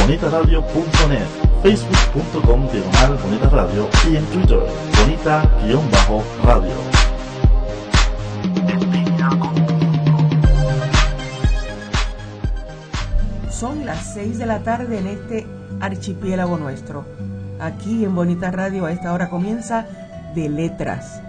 bonitaradio.net, facebook.com Bonita Radio y en Twitter bonita-radio. Son las 6 de la tarde en este archipiélago nuestro. Aquí en Bonita Radio a esta hora comienza De Letras,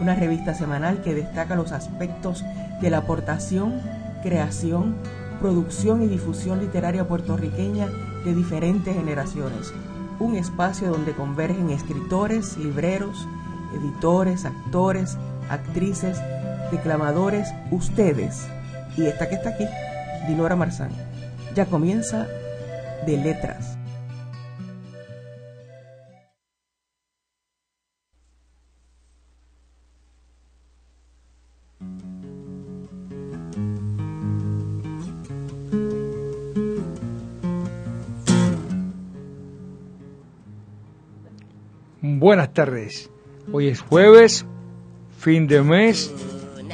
una revista semanal que destaca los aspectos de la aportación, creación, producción y difusión literaria puertorriqueña de diferentes generaciones. Un espacio donde convergen escritores, libreros, editores, actores, actrices, declamadores, ustedes. Y esta que está aquí, Dinora Marzán. Ya comienza de letras. Buenas tardes. Hoy es jueves, fin de mes,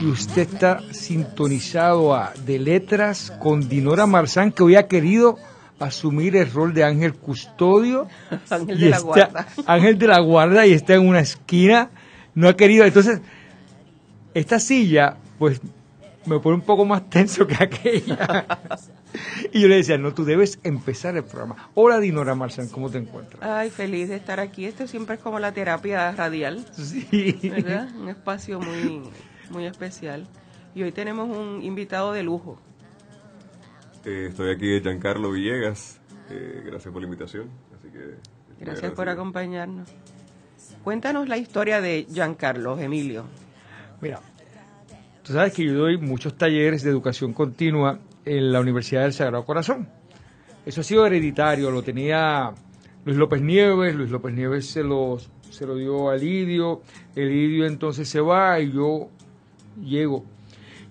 y usted está sintonizado a De Letras con Dinora Marzán, que hoy ha querido asumir el rol de ángel custodio. Ángel de la está- guarda. Ángel de la guarda y está en una esquina. No ha querido. Entonces, esta silla, pues, me pone un poco más tenso que aquella. Y yo le decía, no, tú debes empezar el programa. Hola, Dinora Marzán, ¿cómo te encuentras? Ay, feliz de estar aquí. Esto siempre es como la terapia radial, Sí. ¿verdad? Un espacio muy, muy especial. Y hoy tenemos un invitado de lujo. Eh, estoy aquí de Giancarlo Villegas. Eh, gracias por la invitación. Así que Gracias por acompañarnos. Cuéntanos la historia de Giancarlo, Emilio. Mira, tú sabes que yo doy muchos talleres de educación continua en la Universidad del Sagrado Corazón. Eso ha sido hereditario, lo tenía Luis López Nieves, Luis López Nieves se lo, se lo dio a Lidio, el Lidio entonces se va y yo llego.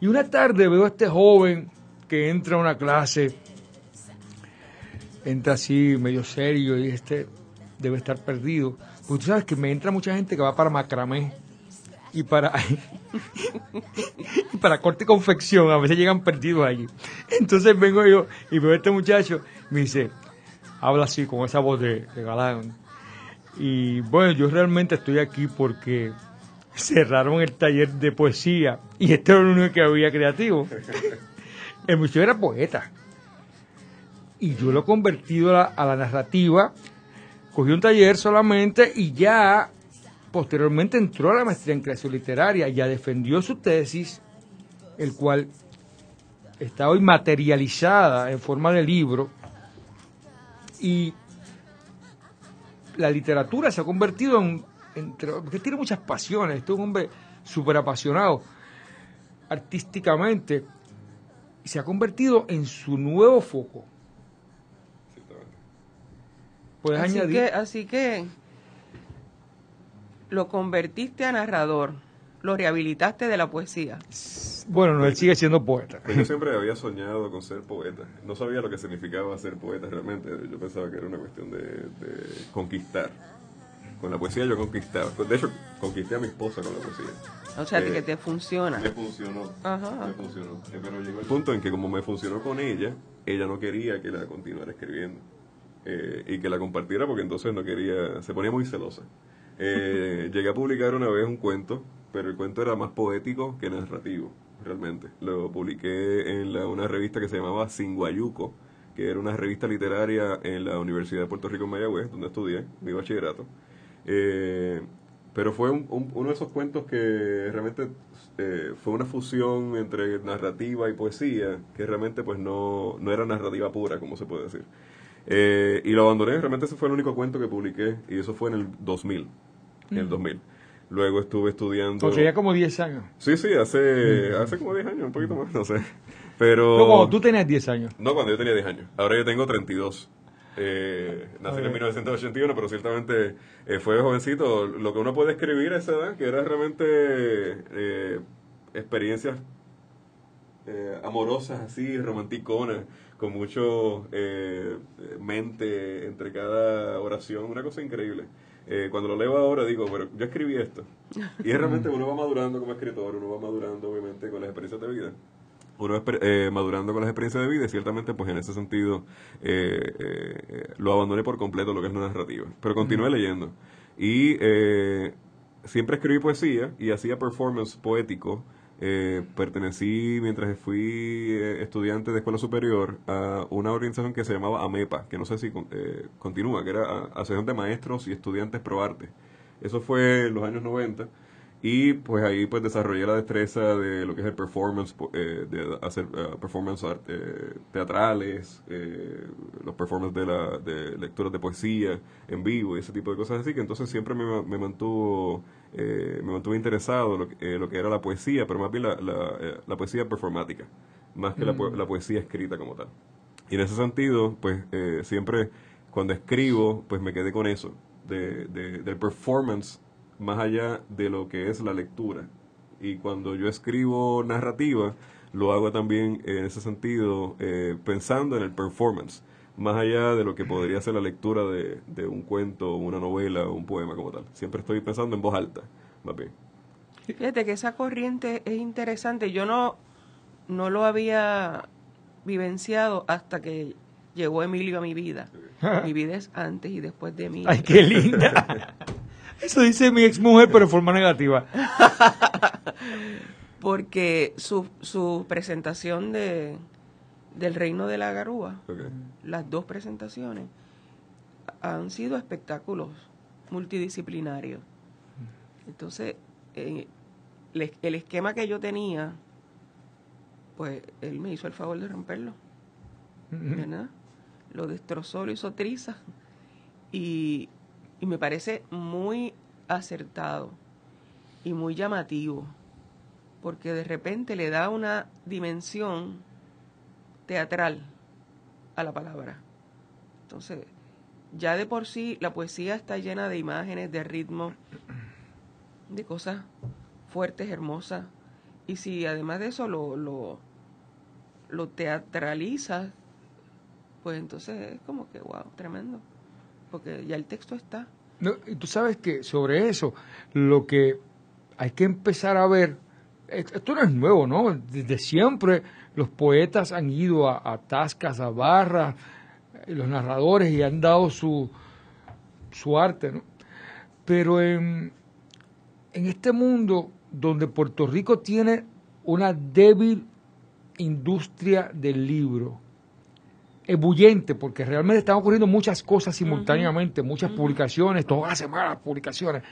Y una tarde veo a este joven que entra a una clase, entra así medio serio y este debe estar perdido. Porque tú sabes que me entra mucha gente que va para macramé y para y para corte y confección, a veces llegan perdidos allí. Entonces vengo yo y veo a este muchacho, me dice, habla así con esa voz de, de galán. Y bueno, yo realmente estoy aquí porque cerraron el taller de poesía y este era el único que había creativo. El muchacho era poeta. Y yo lo he convertido a la, a la narrativa. Cogí un taller solamente y ya posteriormente entró a la maestría en creación literaria, ya defendió su tesis, el cual está hoy materializada en forma de libro, y la literatura se ha convertido en, entre, porque tiene muchas pasiones, este es un hombre súper apasionado artísticamente, y se ha convertido en su nuevo foco. Puedes Así añadir... que, así que lo convertiste a narrador, lo rehabilitaste de la poesía. Bueno, no, él sigue siendo poeta. Pues yo siempre había soñado con ser poeta. No sabía lo que significaba ser poeta realmente. Yo pensaba que era una cuestión de, de conquistar. Con la poesía yo conquistaba. De hecho, conquisté a mi esposa con la poesía. O sea, Eh, que te funciona. Me funcionó. Ajá. Me funcionó. Eh, Pero llegó el punto en que como me funcionó con ella, ella no quería que la continuara escribiendo. Eh, y que la compartiera porque entonces no quería, se ponía muy celosa. Eh, llegué a publicar una vez un cuento, pero el cuento era más poético que narrativo, realmente. Lo publiqué en la- una revista que se llamaba Singuayuco, que era una revista literaria en la Universidad de Puerto Rico en Mayagüez, donde estudié mi bachillerato. Eh, pero fue un- un- uno de esos cuentos que realmente eh, fue una fusión entre narrativa y poesía, que realmente pues no, no era narrativa pura, como se puede decir. Eh, y lo abandoné, realmente ese fue el único cuento que publiqué, y eso fue en el 2000. En el 2000. Luego estuve estudiando... O sea, ya como 10 años. Sí, sí, hace, hace como 10 años, un poquito más, no sé. Pero... No, cuando tú tenías 10 años. No, cuando yo tenía 10 años. Ahora yo tengo 32. Eh, nací en 1981, pero ciertamente eh, fue jovencito. Lo que uno puede escribir a esa edad, que era realmente eh, experiencias eh, amorosas así, romanticonas, con mucho eh, mente entre cada oración, una cosa increíble. Eh, cuando lo leo ahora digo, pero yo escribí esto. Y es realmente uno va madurando como escritor, uno va madurando obviamente con las experiencias de vida. uno va eh, madurando con las experiencias de vida y ciertamente pues en ese sentido eh, eh, lo abandoné por completo lo que es la narrativa, pero continué leyendo y siempre escribí poesía y hacía performance poético. Pertenecí mientras fui estudiante de escuela superior a una organización que se llamaba AMEPA, que no sé si continúa, que era Asociación de Maestros y Estudiantes Pro Arte. Eso fue en los años 90 y pues ahí pues desarrollé la destreza de lo que es el performance, eh, de hacer uh, performance art, eh, teatrales, eh, los performances de, la, de lecturas de poesía en vivo y ese tipo de cosas así, que entonces siempre me, me mantuvo me mantuvo interesado lo, lo que era la poesía, pero más bien la, la, poesía performática, más que la, mm. la, poesía escrita como tal. Y en ese sentido, pues siempre cuando escribo, pues me quedé con eso, de, de, del performance más allá de lo que es la lectura. Y cuando yo escribo narrativa, lo hago también en ese sentido eh, pensando en el performance, más allá de lo que podría ser la lectura de, de un cuento, una novela o un poema como tal. Siempre estoy pensando en voz alta, más bien. Fíjate que esa corriente es interesante. Yo no, no lo había vivenciado hasta que llegó Emilio a mi vida. mi vida es antes y después de mí. ¡Ay, qué linda! Eso dice mi ex mujer, pero de forma negativa. Porque su, su presentación de del Reino de la Garúa, las dos presentaciones, han sido espectáculos multidisciplinarios. Entonces, eh, el esquema que yo tenía, pues él me hizo el favor de romperlo. ¿Verdad? Lo destrozó, lo hizo triza. Y, y me parece muy acertado y muy llamativo, porque de repente le da una dimensión teatral a la palabra. Entonces, ya de por sí la poesía está llena de imágenes, de ritmo, de cosas fuertes, hermosas. Y si además de eso lo, lo, lo pues entonces es como que, wow, tremendo porque ya el texto está. No, y tú sabes que sobre eso, lo que hay que empezar a ver, esto no es nuevo, ¿no? Desde siempre los poetas han ido a, tascas, a barras, los narradores y han dado su, su arte, ¿no? Pero en, en este mundo donde Puerto Rico tiene una débil industria del libro, ebulliente, porque realmente están ocurriendo muchas cosas simultáneamente, muchas publicaciones, todas las semanas publicaciones,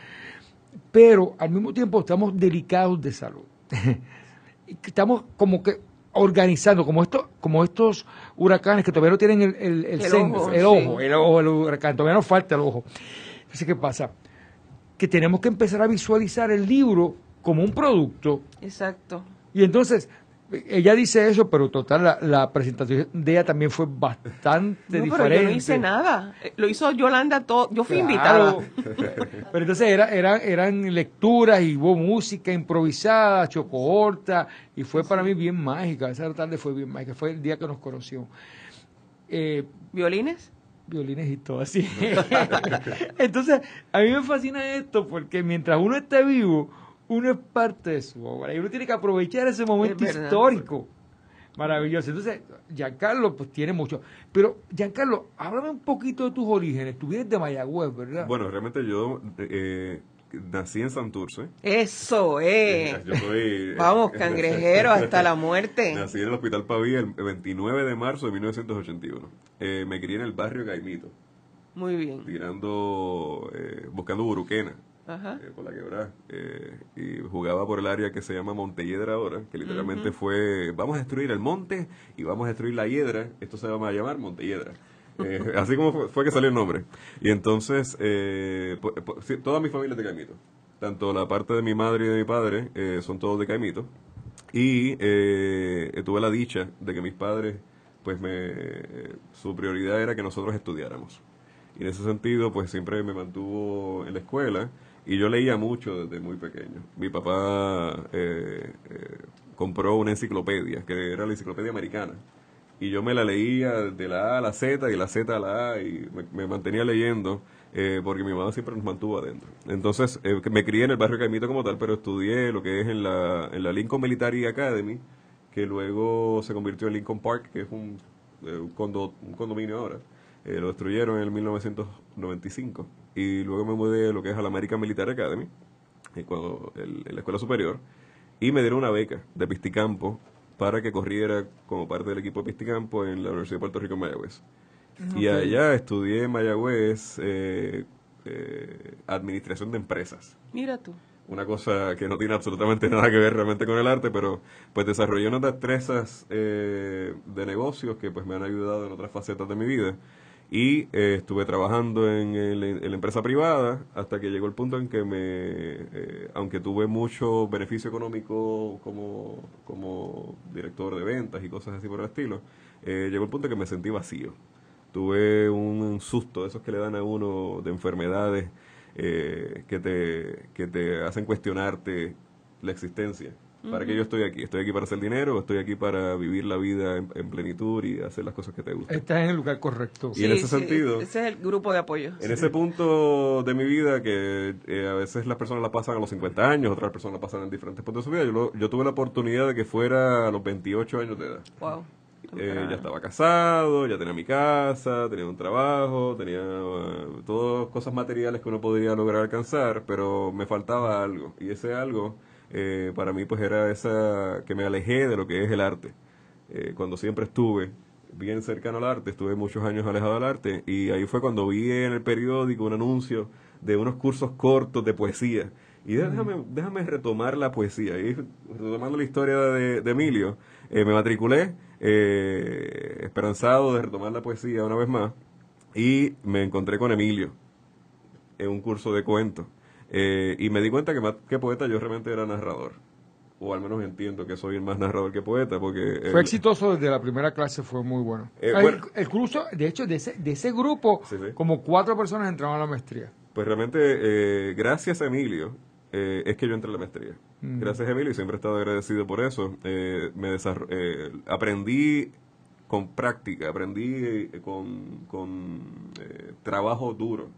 pero al mismo tiempo estamos delicados de salud. estamos como que organizando, como estos, como estos huracanes que todavía no tienen el, el, el, ojo, el, ojo, el ojo, el huracán, todavía nos falta el ojo. Entonces, ¿qué pasa? Que tenemos que empezar a visualizar el libro como un producto. Exacto. Y entonces, ella dice eso, pero total, la, presentación de ella también fue bastante no, diferente. Pero yo no hice nada. Lo hizo Yolanda todo. Yo fui invitada. pero entonces era, era, eran lecturas y hubo música improvisada, chocohorta, y fue para mí bien mágica. Esa tarde fue bien mágica. Fue el día que nos conoció. Eh, ¿Violines? Violines y todo así. entonces, a mí me fascina esto porque mientras uno esté vivo uno es parte de su obra y uno tiene que aprovechar ese momento histórico. Maravilloso. Entonces, Giancarlo, pues tiene mucho. Pero, Giancarlo, háblame un poquito de tus orígenes. Tú vienes de Mayagüez, ¿verdad? Bueno, realmente yo eh, nací en Santurce. Eso, eh. eh Vamos, cangrejero hasta la muerte. Nací en el Hospital Pavía el 29 de marzo de 1981. Eh, me crié en el barrio Caimito. Muy bien. Tirando, buscando buruquena. Eh, por la quebrada. Eh, y jugaba por el área que se llama Montelledra ahora, que literalmente fue, vamos a destruir el monte y vamos a destruir la hiedra, esto se va a llamar Montelledra. Eh, así como fue, que salió el nombre. Y entonces, toda mi familia es de Caimito. Tanto la parte de mi madre y de mi padre son todos de Caimito. Y tuve la dicha de que mis padres, pues me, su prioridad era que nosotros estudiáramos. Y en ese sentido, pues siempre me mantuvo en la escuela y yo leía mucho desde muy pequeño. Mi papá eh, eh, compró una enciclopedia, que era la enciclopedia americana. Y yo me la leía de la A a la Z y de la Z a la A y me, mantenía leyendo eh, porque mi mamá siempre nos mantuvo adentro. Entonces me crié en el barrio Caimito como tal, pero estudié lo que es en la, en la Lincoln Military Academy que luego se convirtió en Lincoln Park, que es un, condo- un condominio ahora. Lo destruyeron en el 1995 y luego me mudé a lo que es a la American Military Academy, eh, cuando, el- en la escuela superior, y me dieron una beca de Pisticampo para que corriera como parte del equipo de Pisticampo en la Universidad de Puerto Rico en Mayagüez. Y allá estudié en Mayagüez eh, eh, administración de empresas Mira tú. una cosa que no tiene absolutamente nada que ver realmente con el arte, pero pues desarrollé unas destrezas eh, de negocios que pues me han ayudado en otras facetas de mi vida y eh, estuve trabajando en, el- la empresa privada hasta que llegó el punto en que me, eh, aunque tuve mucho beneficio económico como, como director de ventas y cosas así por el estilo, eh, llegó el punto en que me sentí vacío. Tuve un susto esos que le dan a uno de enfermedades que, te, que te hacen cuestionarte la existencia. ¿Para qué yo estoy aquí? ¿Estoy aquí para hacer dinero o estoy aquí para vivir la vida en, en plenitud y hacer las cosas que te gustan? Estás en el lugar correcto. Y en ese sentido- Ese es el grupo de apoyo. En ese punto de mi vida, que eh, a veces las personas la pasan a los 50 años, otras personas la pasan en diferentes puntos de su vida, yo, lo- yo tuve la oportunidad de que fuera a los 28 años de edad. Wow. Eh, ya estaba casado, ya tenía mi casa, tenía un trabajo, tenía eh, todas cosas materiales que uno podría lograr alcanzar, pero me faltaba algo. Y ese algo, eh, para mí, pues era esa que me alejé de lo que es el arte. Eh, cuando siempre estuve bien cercano al arte, estuve muchos años alejado del arte, y ahí fue cuando vi en el periódico un anuncio de unos cursos cortos de poesía. Y déjame, déjame retomar la poesía. Y retomando la historia de, de Emilio, eh, me matriculé eh, esperanzado de retomar la poesía una vez más y me encontré con Emilio en un curso de cuentos. Eh, y me di cuenta que más que poeta yo realmente era narrador. O al menos entiendo que soy más narrador que poeta porque... Fue el- exitoso desde la primera clase, fue muy bueno. Eh, el, bueno. el curso, de hecho, de ese, de ese grupo, Sí, sí. como cuatro personas entraron a la maestría. Pues realmente, eh, gracias a Emilio, eh, es que yo entré a la maestría. Mm. Gracias a Emilio, siempre he estado agradecido por eso. Eh, me eh, aprendí con práctica, aprendí con, con trabajo duro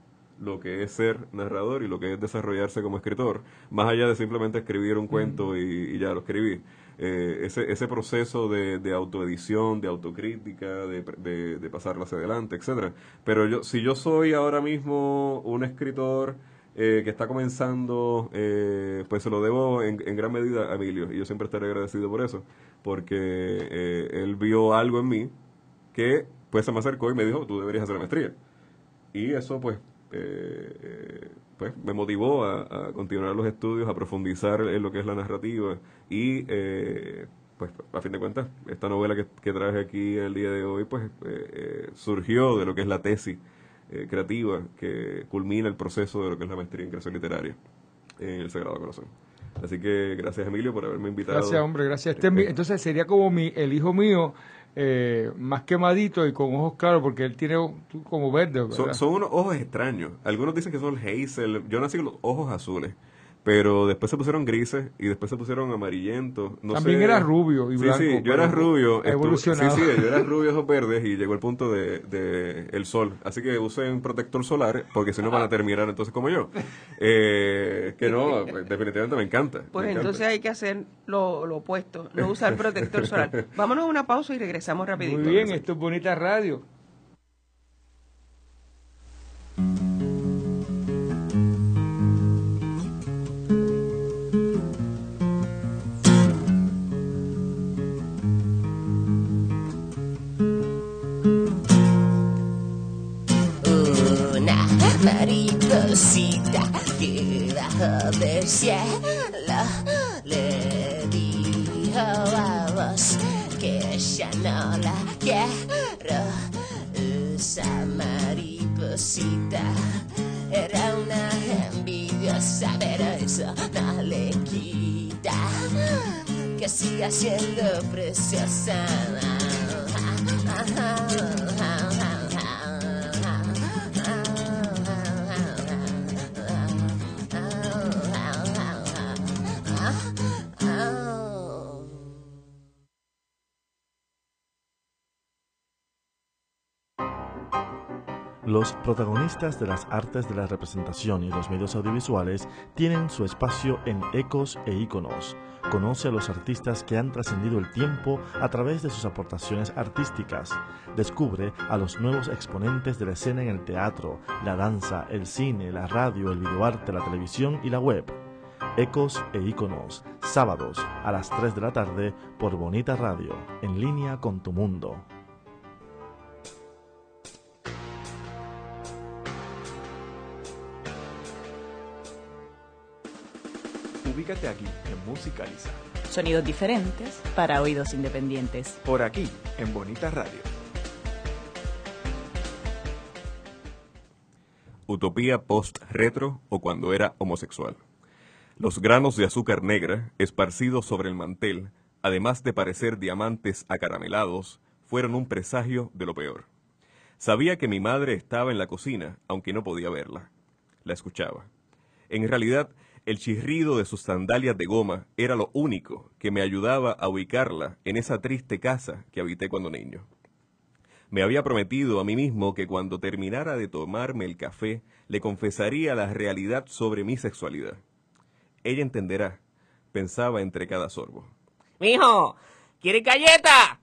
lo que es ser narrador y lo que es desarrollarse como escritor, más allá de simplemente escribir un cuento y, y ya lo escribí. Eh, ese, ese proceso de, de autoedición, de autocrítica, de, de, de pasarlo hacia adelante, etcétera. Pero yo, si yo soy ahora mismo un escritor eh, que está comenzando, eh, pues se lo debo en, en gran medida a Emilio, y yo siempre estaré agradecido por eso, porque él vio algo en mí que pues se me acercó y me dijo, tú deberías hacer la maestría. Y eso pues, eh, eh, pues me motivó a, a continuar los estudios, a profundizar en lo que es la narrativa y eh, pues a fin de cuentas esta novela que, que traje aquí el día de hoy pues eh, surgió de lo que es la tesis creativa que culmina el proceso de lo que es la maestría en creación literaria en el Sagrado Corazón. Así que gracias Emilio por haberme invitado. Gracias, hombre, gracias. Este entonces sería como mi, el hijo mío, eh, más quemadito y con ojos claros, porque él tiene como verde. Son, son unos ojos extraños. Algunos dicen que son hazel. Yo nací con los ojos azules. Pero después se pusieron grises y después se pusieron amarillentos. No También sé. era rubio y sí, blanco, Sí, yo era rubio. evolucionado. Sí, sí, yo era rubio, ojos verdes y llegó el punto de, de el sol. Así que usen protector solar porque si no van a terminar entonces como yo. Eh, que no, pues, definitivamente me encanta. Pues me encanta. entonces hay que hacer lo, lo opuesto, no usar protector solar. Vámonos a una pausa y regresamos rapidito. Muy bien, esto es bonita radio. Mariposita que bajó del cielo le dijo a vos que ya no la quiero. Esa mariposita era una envidiosa, pero eso no le quita que siga siendo preciosa. Los protagonistas de las artes de la representación y los medios audiovisuales tienen su espacio en Ecos e Iconos. Conoce a los artistas que han trascendido el tiempo a través de sus aportaciones artísticas. Descubre a los nuevos exponentes de la escena en el teatro, la danza, el cine, la radio, el videoarte, la televisión y la web. Ecos e Iconos, sábados a las 3 de la tarde por Bonita Radio, en línea con tu mundo. Ubícate aquí en Musicaliza. Sonidos diferentes para oídos independientes. Por aquí, en Bonita Radio. Utopía post-retro o cuando era homosexual. Los granos de azúcar negra, esparcidos sobre el mantel, además de parecer diamantes acaramelados, fueron un presagio de lo peor. Sabía que mi madre estaba en la cocina, aunque no podía verla. La escuchaba. En realidad, el chirrido de sus sandalias de goma era lo único que me ayudaba a ubicarla en esa triste casa que habité cuando niño. Me había prometido a mí mismo que cuando terminara de tomarme el café le confesaría la realidad sobre mi sexualidad. Ella entenderá, pensaba entre cada sorbo. Mijo, ¿quieres galleta?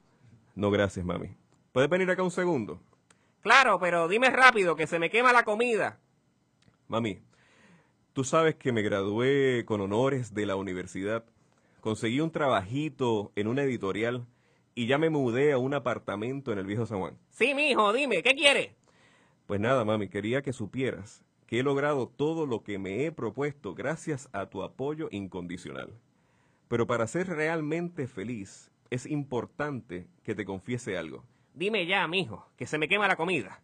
No, gracias, mami. ¿Puedes venir acá un segundo? Claro, pero dime rápido que se me quema la comida. Mami, tú sabes que me gradué con honores de la universidad. Conseguí un trabajito en una editorial y ya me mudé a un apartamento en el viejo San Juan. Sí, mijo, dime, ¿qué quieres? Pues nada, mami, quería que supieras que he logrado todo lo que me he propuesto gracias a tu apoyo incondicional. Pero para ser realmente feliz es importante que te confiese algo. Dime ya, mijo, que se me quema la comida.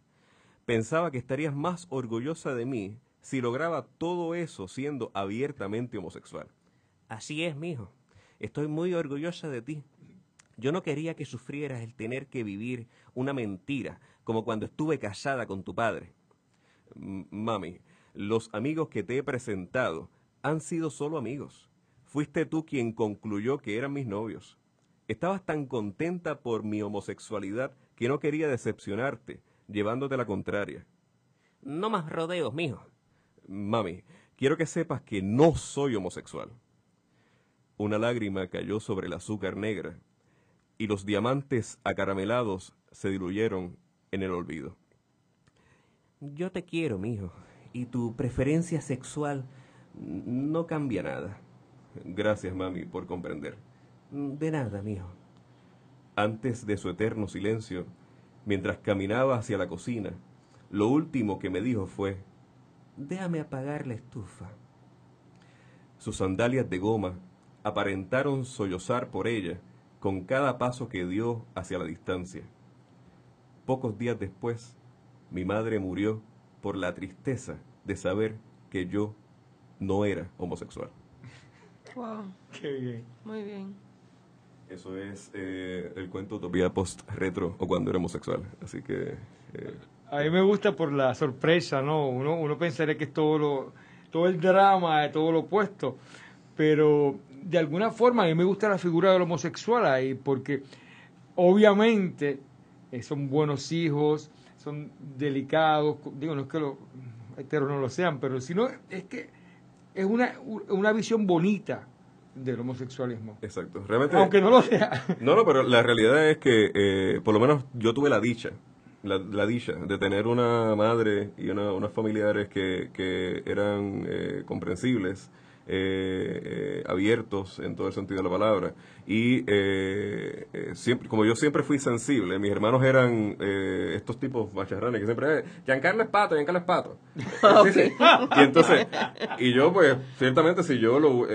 Pensaba que estarías más orgullosa de mí si lograba todo eso siendo abiertamente homosexual. Así es, mijo. Estoy muy orgullosa de ti. Yo no quería que sufrieras el tener que vivir una mentira, como cuando estuve casada con tu padre. Mami, los amigos que te he presentado han sido solo amigos. Fuiste tú quien concluyó que eran mis novios. Estabas tan contenta por mi homosexualidad que no quería decepcionarte, llevándote la contraria. No más rodeos, mijo. Mami, quiero que sepas que no soy homosexual. Una lágrima cayó sobre el azúcar negra y los diamantes acaramelados se diluyeron en el olvido. Yo te quiero, mijo, y tu preferencia sexual no cambia nada. Gracias, mami, por comprender. De nada, mijo. Antes de su eterno silencio, mientras caminaba hacia la cocina, lo último que me dijo fue, Déjame apagar la estufa. sus sandalias de goma aparentaron sollozar por ella con cada paso que dio hacia la distancia. Pocos días después, mi madre murió por la tristeza de saber que yo no era homosexual. Wow, Qué bien. muy bien. Eso es eh, el cuento Utopía post-retro o cuando era homosexual. Así que... eh, A mí me gusta por la sorpresa, ¿no? Uno, uno pensaría que es todo, lo, todo el drama, de todo lo opuesto, pero de alguna forma a mí me gusta la figura del homosexual ahí, porque obviamente eh, son buenos hijos, son delicados, digo, no es que los heteros no lo sean, pero sino es que es una, una visión bonita del homosexualismo, exacto. Realmente... aunque no lo sea. No, no, pero la realidad es que eh, por lo menos yo tuve la dicha, la, la dicha de tener una madre y una, unos familiares que, que eran eh, comprensibles, eh, eh, abiertos en todo el sentido de la palabra. Y eh, eh, siempre, como yo siempre fui sensible, mis hermanos eran estos tipos macharranes que siempre, Giancarlo es pato, Giancarlo es pato. Sí, sí. Y entonces, y yo pues, ciertamente si yo lo,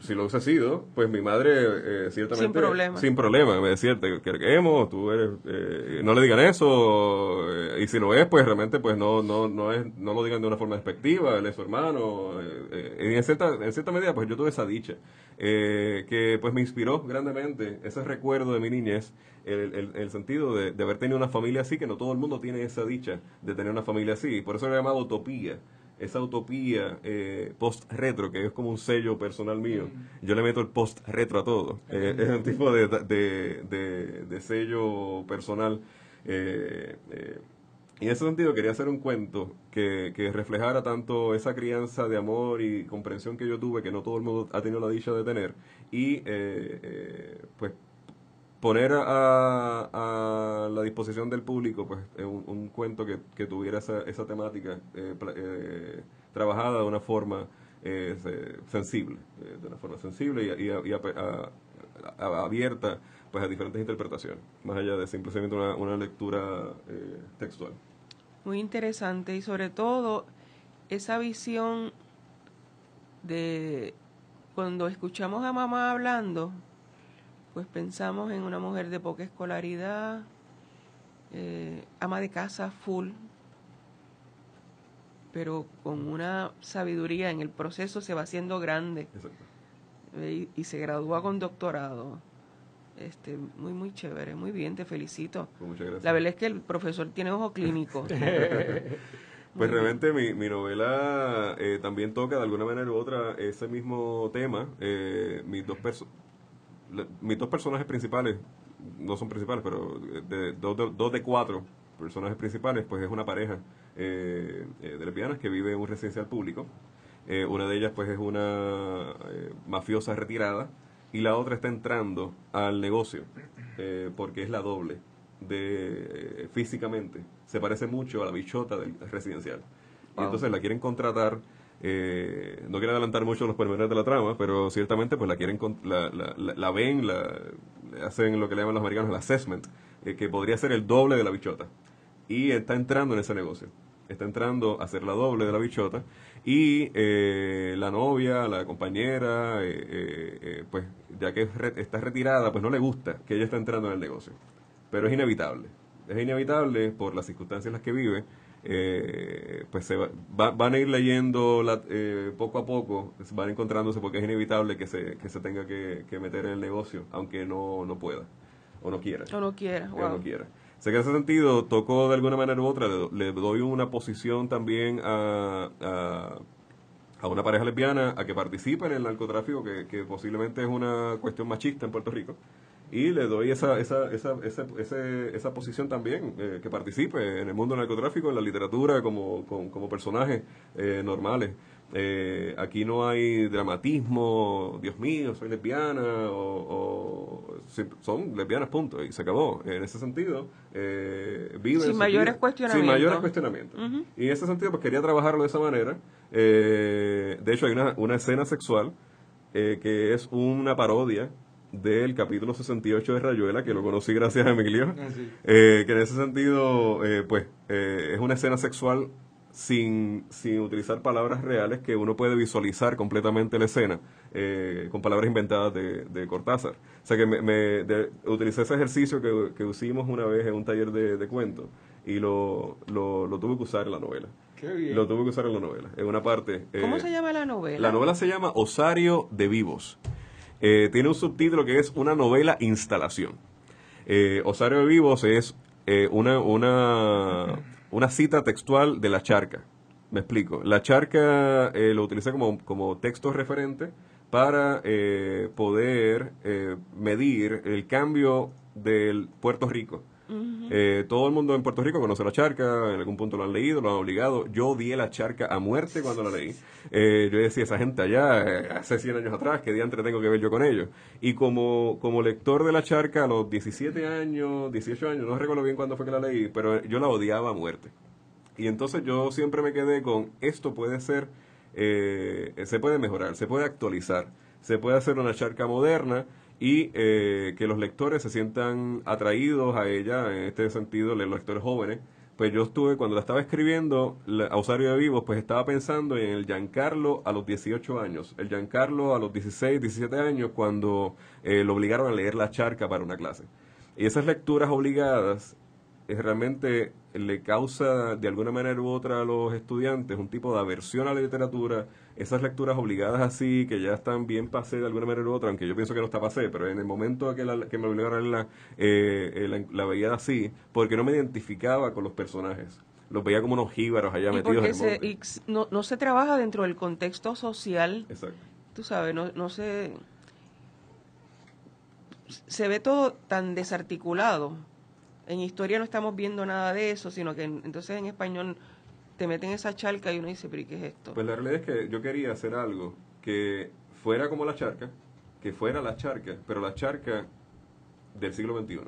si lo hubiese sido, pues mi madre ciertamente... Sin problema. Sin problema, me decía, te queremos, tú eres, no le digan eso, y si lo es, pues realmente pues no, no, no es, no lo digan de una forma despectiva, él es su hermano, en cierta, en cierta medida pues yo tuve esa dicha, eh, que pues me inspiró grandemente ese recuerdo de mi niñez, el, el, el sentido de, de haber tenido una familia así, que no todo el mundo tiene esa dicha de tener una familia así, por eso lo he llamado utopía, esa utopía eh, post-retro, que es como un sello personal mío. Yo le meto el post-retro a todo. Eh, es un tipo de, de, de- sello personal eh, eh, Y en ese sentido quería hacer un cuento que, que reflejara tanto esa crianza de amor y comprensión que yo tuve, que no todo el mundo ha tenido la dicha de tener, y eh, eh, pues poner a, a la disposición del público pues eh, un, un cuento que, que tuviera esa, esa temática eh, eh, trabajada de una forma se- sensible, de una forma sensible y, y- a- abierta pues a diferentes interpretaciones, más allá de simplemente una, una lectura textual. Muy interesante y sobre todo esa visión de cuando escuchamos a mamá hablando, pues pensamos en una mujer de poca escolaridad, eh, ama de casa full, pero con una sabiduría en el proceso se va haciendo grande eh, y se gradúa con doctorado. Este, muy, muy chévere, muy bien, te felicito. Pues muchas gracias. La verdad es que el profesor tiene ojo clínico. Pues realmente mi, mi novela eh, también toca de alguna manera u otra ese mismo tema. Eh, mis, dos mis dos personajes principales, no son principales, pero de, dos, de, dos de cuatro personajes principales, pues es una pareja eh, eh, de lesbianas que vive en un residencial público. Eh, una de ellas pues es una eh, mafiosa retirada y la otra está entrando al negocio eh, porque es la doble de eh, físicamente se parece mucho a la bichota del residencial y Wow. entonces la quieren contratar eh, no quiero adelantar mucho los pormenores de la trama pero ciertamente pues la quieren la, la, la- la ven la, hacen lo que le llaman los americanos el assessment que podría ser el doble de la bichota y está entrando en ese negocio. Está entrando a ser la doble de la bichota y eh, la novia, la compañera, eh, eh, eh, pues ya que está retirada, pues no le gusta que ella esté entrando en el negocio. Pero es inevitable. Es inevitable por las circunstancias en las que vive. eh, pues se va- va- van a ir leyendo la- eh, poco a poco, van encontrándose porque es inevitable que se, que se tenga que, que meter en el negocio, aunque no, no pueda o no quiera o no quiera, wow. no quiera. Sé que en ese sentido tocó de alguna manera u otra, le, le doy una posición también a, a, a una pareja lesbiana a que participe en el narcotráfico, que, que posiblemente es una cuestión machista en Puerto Rico. Y le doy esa, esa, esa, esa, ese- esa posición también, eh, que participe en el mundo del narcotráfico, en la literatura, como, como, como personajes eh, normales. Eh, aquí no hay dramatismo, Dios mío, soy lesbiana, o, o- sí, son lesbianas, punto, y se acabó. En ese sentido, eh, viven Sin su mayores vida. cuestionamientos. Sin mayores cuestionamientos. Y en ese sentido, pues quería trabajarlo de esa manera. Eh, de hecho, hay una, una escena sexual eh, que es una parodia del capítulo 68 de Rayuela, que lo conocí gracias a Emilio. Eh, que en ese sentido, eh, pues, eh, es una escena sexual sin, sin utilizar palabras reales que uno puede visualizar completamente la escena eh, con palabras inventadas de, de Cortázar. O sea que me, me- de- utilicé ese ejercicio que, que hicimos una vez en un taller de, de cuentos y lo, lo, lo tuve que usar en la novela. Qué bien. Lo tuve que usar en la novela. En una parte. ¿Cómo eh, se llama la novela? la novela se llama Osario de Vivos. Eh, tiene un subtítulo que es una novela instalación. Eh, Osario de Vivos es eh, una, una, una cita textual de La Charca. Me explico. La Charca eh, lo utilicé como, como texto referente para eh, poder eh, medir el cambio del Puerto Rico. Eh, todo el mundo en Puerto Rico conoce la charca, en algún punto lo han leído, lo han obligado. Yo odié la charca a muerte cuando la leí. Eh, yo decía, esa gente allá, eh, hace 100 años atrás, ¿qué diantre tengo que ver yo con ellos? Y como, como lector de la charca a los 17 años, 18 años, no recuerdo bien cuándo fue que la leí, pero yo la odiaba a muerte. Y entonces yo siempre me quedé con, esto puede ser, eh, se puede mejorar, se puede actualizar, se puede hacer una charca moderna y eh, que los lectores se sientan atraídos a ella, en este sentido, los lectores jóvenes. Pues yo estuve, cuando la estaba escribiendo, a Osario de Vivos, pues estaba pensando en el Giancarlo a los 18 años, el Giancarlo a los 16, 17 años, cuando eh, lo obligaron a leer la charca para una clase. Y esas lecturas obligadas realmente le causa de alguna manera u otra a los estudiantes un tipo de aversión a la literatura, esas lecturas obligadas así, que ya están bien pasé de alguna manera u otra, aunque yo pienso que no está pasé, pero en el momento que, la- que me obligaron a eh, eh, la, la veía así, porque no me identificaba con los personajes. Los veía como unos jíbaros allá y metidos en el se, y no, no se trabaja dentro del contexto social, Exacto. tú sabes, no, no se... Se ve todo tan desarticulado En historia no estamos viendo nada de eso, sino que en- entonces en español te meten esa charca y uno dice, pero ¿y qué es esto? Pues la realidad es que yo quería hacer algo que fuera como la charca, que fuera la charca, pero la charca del siglo XXI.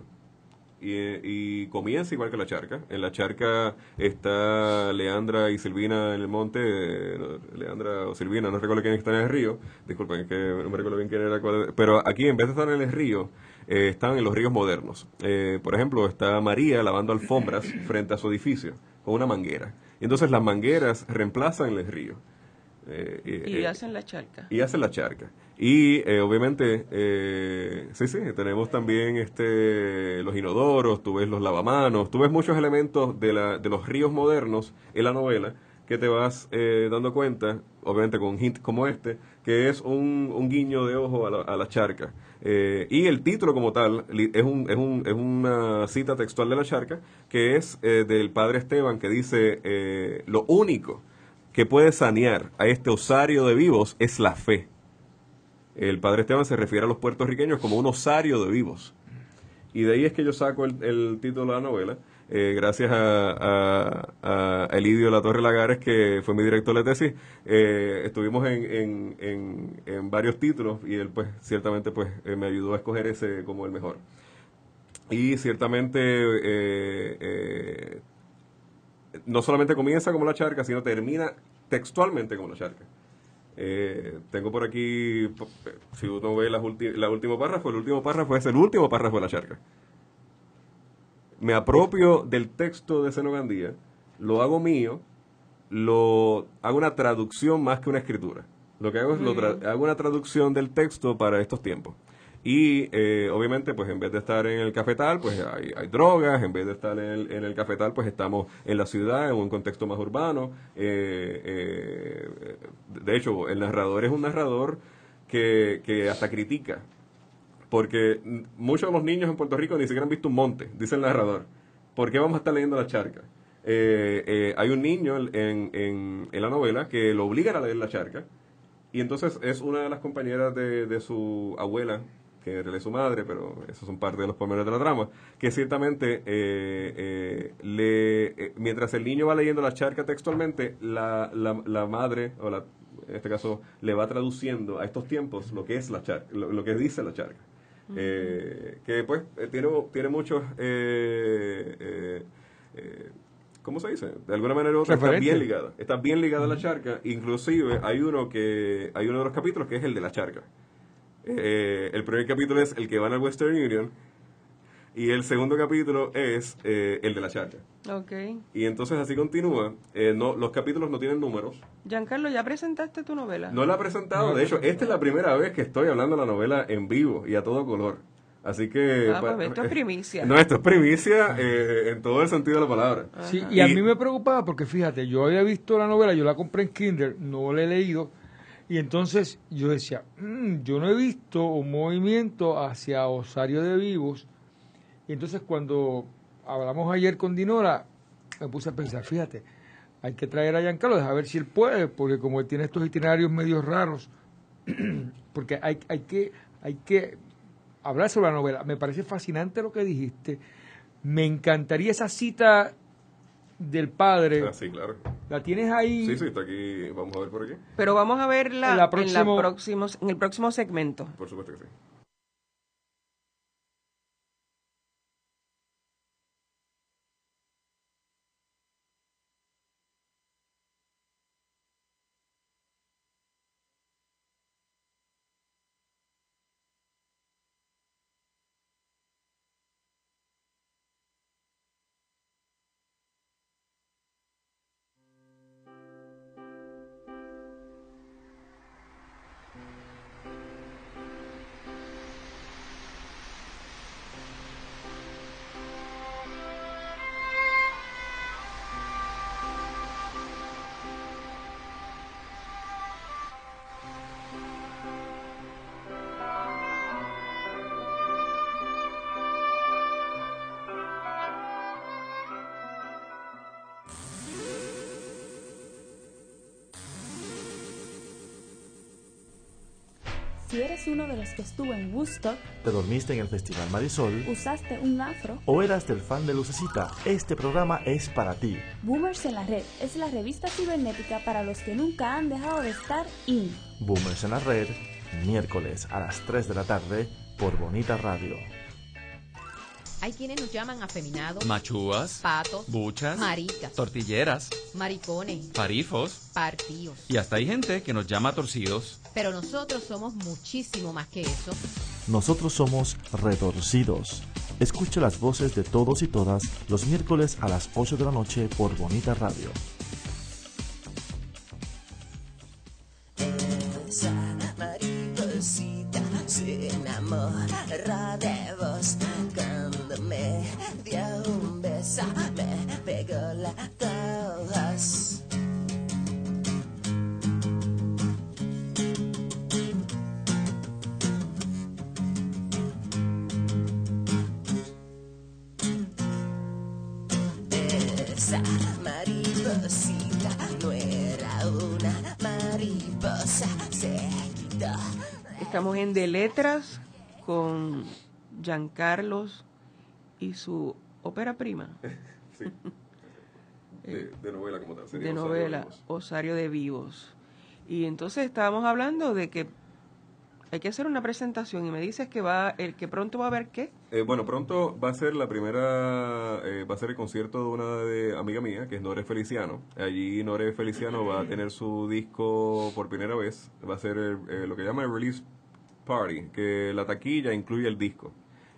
Y, y comienza igual que la charca. En la charca está Leandra y Silvina en el monte. eh, Leandra o Silvina, no recuerdo quién está en el río. Disculpen, es que no me recuerdo bien quién era. pero aquí, en vez de estar en el río, eh, están en los ríos modernos. Eh, por ejemplo, está María lavando alfombras frente a su edificio con una manguera. Y entonces las mangueras reemplazan el río. Eh, y eh, hacen la charca. y hacen la charca. Y eh, obviamente, eh, sí, sí, tenemos también este los inodoros, tú ves los lavamanos, tú ves muchos elementos de, la, de los ríos modernos en la novela que te vas eh, dando cuenta, obviamente con un hint como este, que es un, un guiño de ojo a la, a la charca. Eh, y el título como tal es, un, es, un, es una cita textual de la charca, que es eh, del padre Esteban, que dice, eh, lo único que puede sanear a este osario de vivos es la fe. El padre Esteban se refiere a los puertorriqueños como un osario de vivos. Y de ahí es que yo saco el título de la novela, eh, gracias a, Elidio La Torre Lagares, que fue mi director de tesis. Eh, estuvimos en, en, en, varios títulos y él pues ciertamente pues eh, me ayudó a escoger ese como el mejor. Y ciertamente eh, no solamente comienza como la charca, sino termina textualmente como la charca. Tengo por aquí, si uno ve las ulti- la último párrafo, el último párrafo es el último párrafo de la charca. Me apropio del texto de Senogandía, lo hago mío, lo hago una traducción más que una escritura. Lo que hago es lo tra- hago una traducción del texto para estos tiempos. Y eh, obviamente, pues en vez de estar en el cafetal, pues hay, hay drogas, en vez de estar en el, en el cafetal, pues estamos en la ciudad, en un contexto más urbano. Eh, eh, de hecho, el narrador es un narrador que, que hasta critica porque muchos de los niños en Puerto Rico ni siquiera han visto un monte, dice el narrador. ¿Por qué vamos a estar leyendo la charca? Eh, eh, hay un niño en, en, en la novela que lo obligan a leer la charca y entonces es una de las compañeras de, de su abuela, que es su madre, pero esos son parte de los pormenores de la trama, que ciertamente eh, mientras el niño va leyendo la charca textualmente, la, la, la madre, o la, en este caso, le va traduciendo a estos tiempos lo que es la charca, lo que dice la charca. Eh, que pues eh, tiene, tiene muchos eh, eh, eh, ¿cómo se dice? De alguna manera u otra está bien ligada. Está bien ligada a la charca. Inclusive hay uno que hay uno de los capítulos que es el de la charca. El primer capítulo es el que van al Western Union y el segundo capítulo es eh, el de la charca. Ok. Y entonces así continúa. Eh, no, los capítulos no tienen números. Giancarlo, ¿ya presentaste tu novela? No la he presentado. De hecho, esta es la primera vez que estoy hablando de la novela en vivo y a todo color. Así que... Ah, pues esto es primicia. No, esto es primicia eh, en todo el sentido de la palabra. Sí, y a mí me preocupaba porque fíjate, yo había visto la novela, yo la compré en Kinder, no la he leído, y entonces yo decía, "Mm, yo no he visto un movimiento hacia Osario de Vivos, y entonces cuando hablamos ayer con Dinora, me puse a pensar, fíjate, hay que traer a Giancarlo, a ver si él puede, porque como él tiene estos itinerarios medios raros, porque hay, hay que hay que hablar sobre la novela. Me parece fascinante lo que dijiste. Me encantaría esa cita del padre. Ah, sí, claro. ¿La tienes ahí? Sí, sí, está aquí. Vamos a ver por aquí. Pero vamos a verla En en, la próximos- en el próximo segmento. Por supuesto que sí. Eres uno de los que estuvo en Woodstock, ¿Te dormiste en el Festival Marisol? usaste un afro, ¿O eras del fan de Lucecita? Este programa es para ti. Boomers en la Red es la revista cibernética para los que nunca han dejado de estar in. Boomers en la Red, miércoles a las 3 de la tarde por Bonita Radio. Hay quienes nos llaman afeminados, Machúas, patos, buchas, maricas, tortilleras, maricones, farifos partidos. y hasta hay gente que nos llama torcidos. Pero nosotros somos muchísimo más que eso. Nosotros somos Retorcidos. Escucha las voces de todos y todas los miércoles a las 8 de la noche por Bonita Radio. Me pegó la Esa mariposita no era una mariposa, se quitó. Estamos en De Letras con Giancarlos y su ópera prima Sí. De, de novela como tal. sería de novela Vivos. Osario de Vivos. Y entonces estábamos hablando de que hay que hacer una presentación y me dices que va el que pronto va a haber qué? Eh, bueno, pronto va a ser la primera, eh, va a ser el concierto de una de amiga mía, que es Nore Feliciano. Allí Nore Feliciano va a tener su disco por primera vez. Va a ser el- eh, lo que llama el release party, que la taquilla incluye el disco.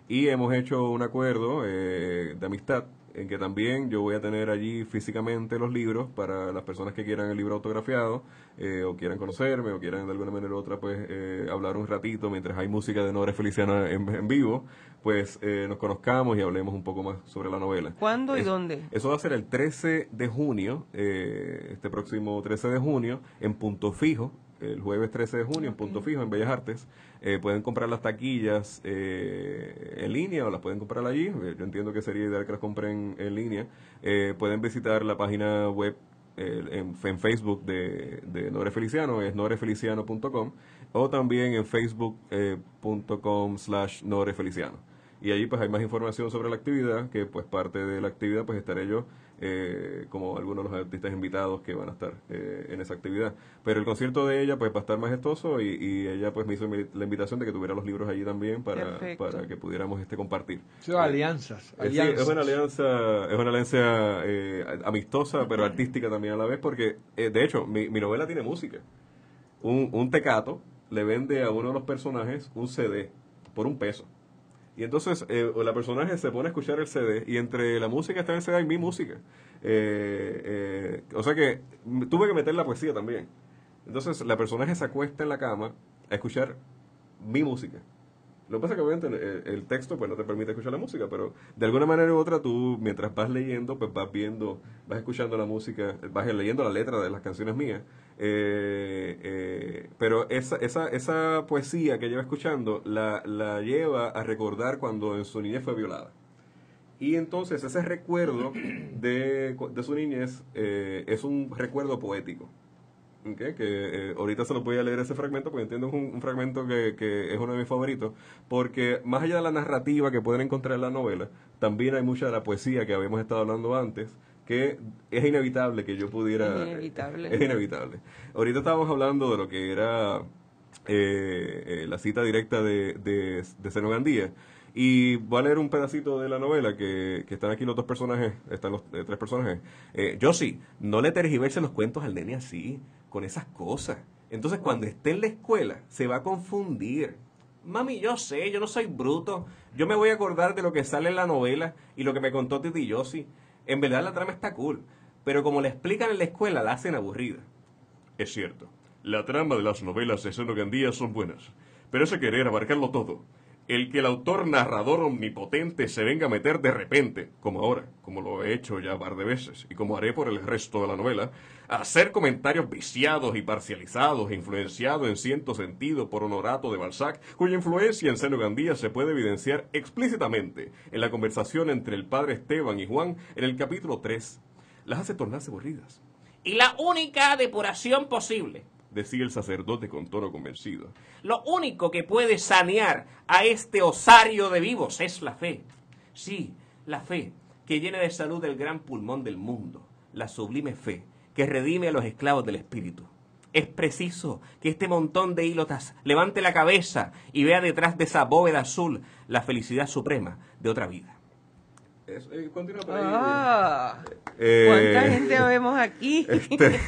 Y hemos hecho un acuerdo eh, de amistad en que también yo voy a tener allí físicamente los libros para las personas que quieran el libro autografiado eh, o quieran conocerme o quieran de alguna manera u otra pues eh, hablar un ratito mientras hay música de Nore Feliciano en, en vivo, pues eh, nos conozcamos y hablemos un poco más sobre la novela. ¿Cuándo y Es- dónde? Eso va a ser el 13 de junio, eh, este próximo 13 de junio, en Punto Fijo, el jueves 13 de junio, en Punto Fijo, en Bellas Artes. Eh, pueden comprar las taquillas eh, en línea o las pueden comprar allí. Eh, Yo entiendo que sería ideal que las compren en línea. Eh, pueden visitar la página web en, en Facebook de, de Nore Feliciano, es norefeliciano.com, o también en facebook.com slash norefeliciano. Y allí pues hay más información sobre la actividad, que pues parte de la actividad pues estaré yo eh, como algunos de los artistas invitados que van a estar eh, en esa actividad. Pero el concierto de ella pues va a estar majestuoso y, y ella pues me hizo la invitación de que tuviera los libros allí también para, Perfecto. para que pudiéramos este compartir. Son alianzas. Eh, sí, es una alianza, es una alianza eh, amistosa, pero artística también a la vez, porque eh, de hecho mi, mi novela tiene música. Un, un tecato le vende a uno de los personajes un CD por un peso. Y entonces eh, la personaje se pone a escuchar el CD y entre la música está en el CD hay mi música. Eh, eh, o sea que m- tuve que meter la poesía también. Entonces la personaje se acuesta en la cama a escuchar mi música. Lo que pasa es que obviamente el, texto pues no te permite escuchar la música, pero de alguna manera u otra tú mientras vas leyendo pues vas viendo, vas escuchando la música, vas leyendo la letra de las canciones mías. Eh, eh, pero esa, esa, esa poesía que lleva escuchando la, la lleva a recordar cuando en su niñez fue violada. Y entonces ese recuerdo de, de su niñez eh, es un recuerdo poético. Que eh, ahorita se lo voy a leer ese fragmento porque entiendo que es un, un fragmento que, que es uno de mis favoritos. Porque más allá de la narrativa que pueden encontrar en la novela, también hay mucha de la poesía que habíamos estado hablando antes que es inevitable que yo pudiera... Es inevitable. Es inevitable. Ahorita estábamos hablando de lo que era eh, eh, la cita directa de, de, de. Y voy a leer un pedacito de la novela que, que están aquí los dos personajes, están los eh, tres personajes. Eh, sí, no le tergiverse los cuentos al nene así, con esas cosas. Entonces cuando esté en la escuela se va a confundir. Mami, yo sé, yo no soy bruto. Yo me voy a acordar de lo que sale en la novela y lo que me contó Titi Yossi. En verdad la trama está cool, pero como la explican en la escuela la hacen aburrida. Es cierto, la trama de las novelas de Seno Gandía son buenas, pero ese querer abarcarlo todo, el que el autor narrador omnipotente se venga a meter de repente, como ahora, como lo he hecho ya un par de veces, y como haré por el resto de la novela, a hacer comentarios viciados y parcializados influenciados en cierto sentido por Honorato de Balzac, cuya influencia en Seno Gandía se puede evidenciar explícitamente en la conversación entre el padre Esteban y Juan en el capítulo 3, las hace tornarse aburridas. Y la única depuración posible decía el sacerdote con tono convencido. Lo único que puede sanear a este osario de vivos es la fe. Sí, la fe, que llena de salud el gran pulmón del mundo, la sublime fe, que redime a los esclavos del espíritu. Es preciso que este montón de ílotas levante la cabeza y vea detrás de esa bóveda azul la felicidad suprema de otra vida. Eh, continúa por ahí. Ah, Eh, ¿Cuánta gente vemos aquí? este,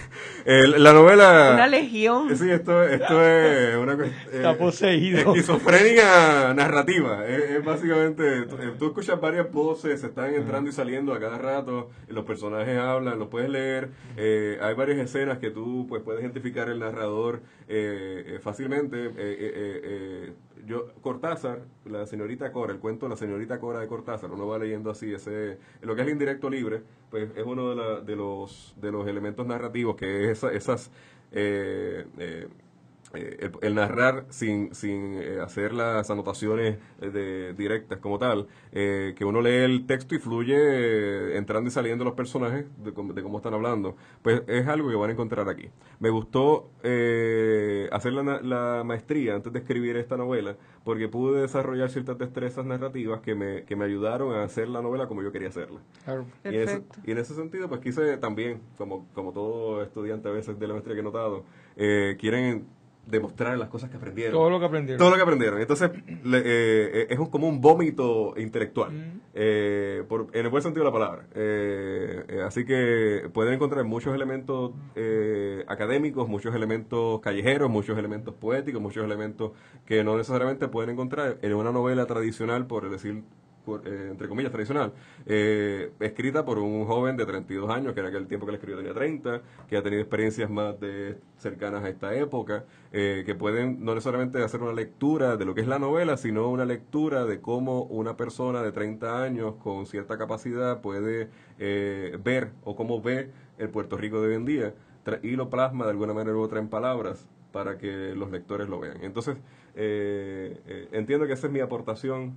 el- la novela... Una legión. Sí, esto, esto es una Está eh, poseído. Esquizofrenia narrativa. Es, es básicamente, tú, eh, tú escuchas varias voces, se están entrando y saliendo a cada rato, los personajes hablan, los puedes leer, eh, hay varias escenas que tú pues puedes identificar el narrador eh, eh, fácilmente. Yo, Cortázar, la señorita Cora, el cuento la señorita Cora de Cortázar, uno va leyendo así, ese, lo que es el indirecto libre, pues es uno de, la- de los, de los elementos narrativos que es esa- esas... eh, eh, eh, el, el narrar sin, sin eh, hacer las anotaciones eh, de, directas como tal, eh, que uno lee el texto y fluye eh, entrando y saliendo los personajes de, cómo- de cómo están hablando, pues es algo que van a encontrar aquí. Me gustó eh, hacer la, la maestría antes de escribir esta novela, porque pude desarrollar ciertas destrezas narrativas que me, que me ayudaron a hacer la novela como yo quería hacerla. Claro. Y en, ese, Perfecto. y en ese sentido, pues quise también, como, como todo estudiante a veces de la maestría que he notado, eh, quieren demostrar las cosas que aprendieron. Todo lo que aprendieron. Todo lo que aprendieron. Entonces, le- eh, eh, es un, como un vómito intelectual, Mm. eh, por- en el buen sentido de la palabra. Eh, eh, así que pueden encontrar muchos elementos eh, académicos, muchos elementos callejeros, muchos elementos poéticos, muchos elementos que no necesariamente pueden encontrar en una novela tradicional, por decir entre comillas, tradicional, eh, escrita por un joven de 32 años, que en aquel tiempo que la escribió tenía 30, que ha tenido experiencias más de cercanas a esta época, eh, que pueden no necesariamente hacer una lectura de lo que es la novela, sino una lectura de cómo una persona de 30 años con cierta capacidad puede eh, ver o cómo ve el Puerto Rico de hoy en día y lo plasma de alguna manera u otra en palabras para que los lectores lo vean. Entonces, eh, eh, entiendo que esa es mi aportación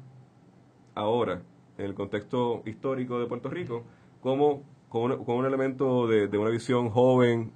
ahora, en el contexto histórico de Puerto Rico, como con un, un elemento de, de una visión joven.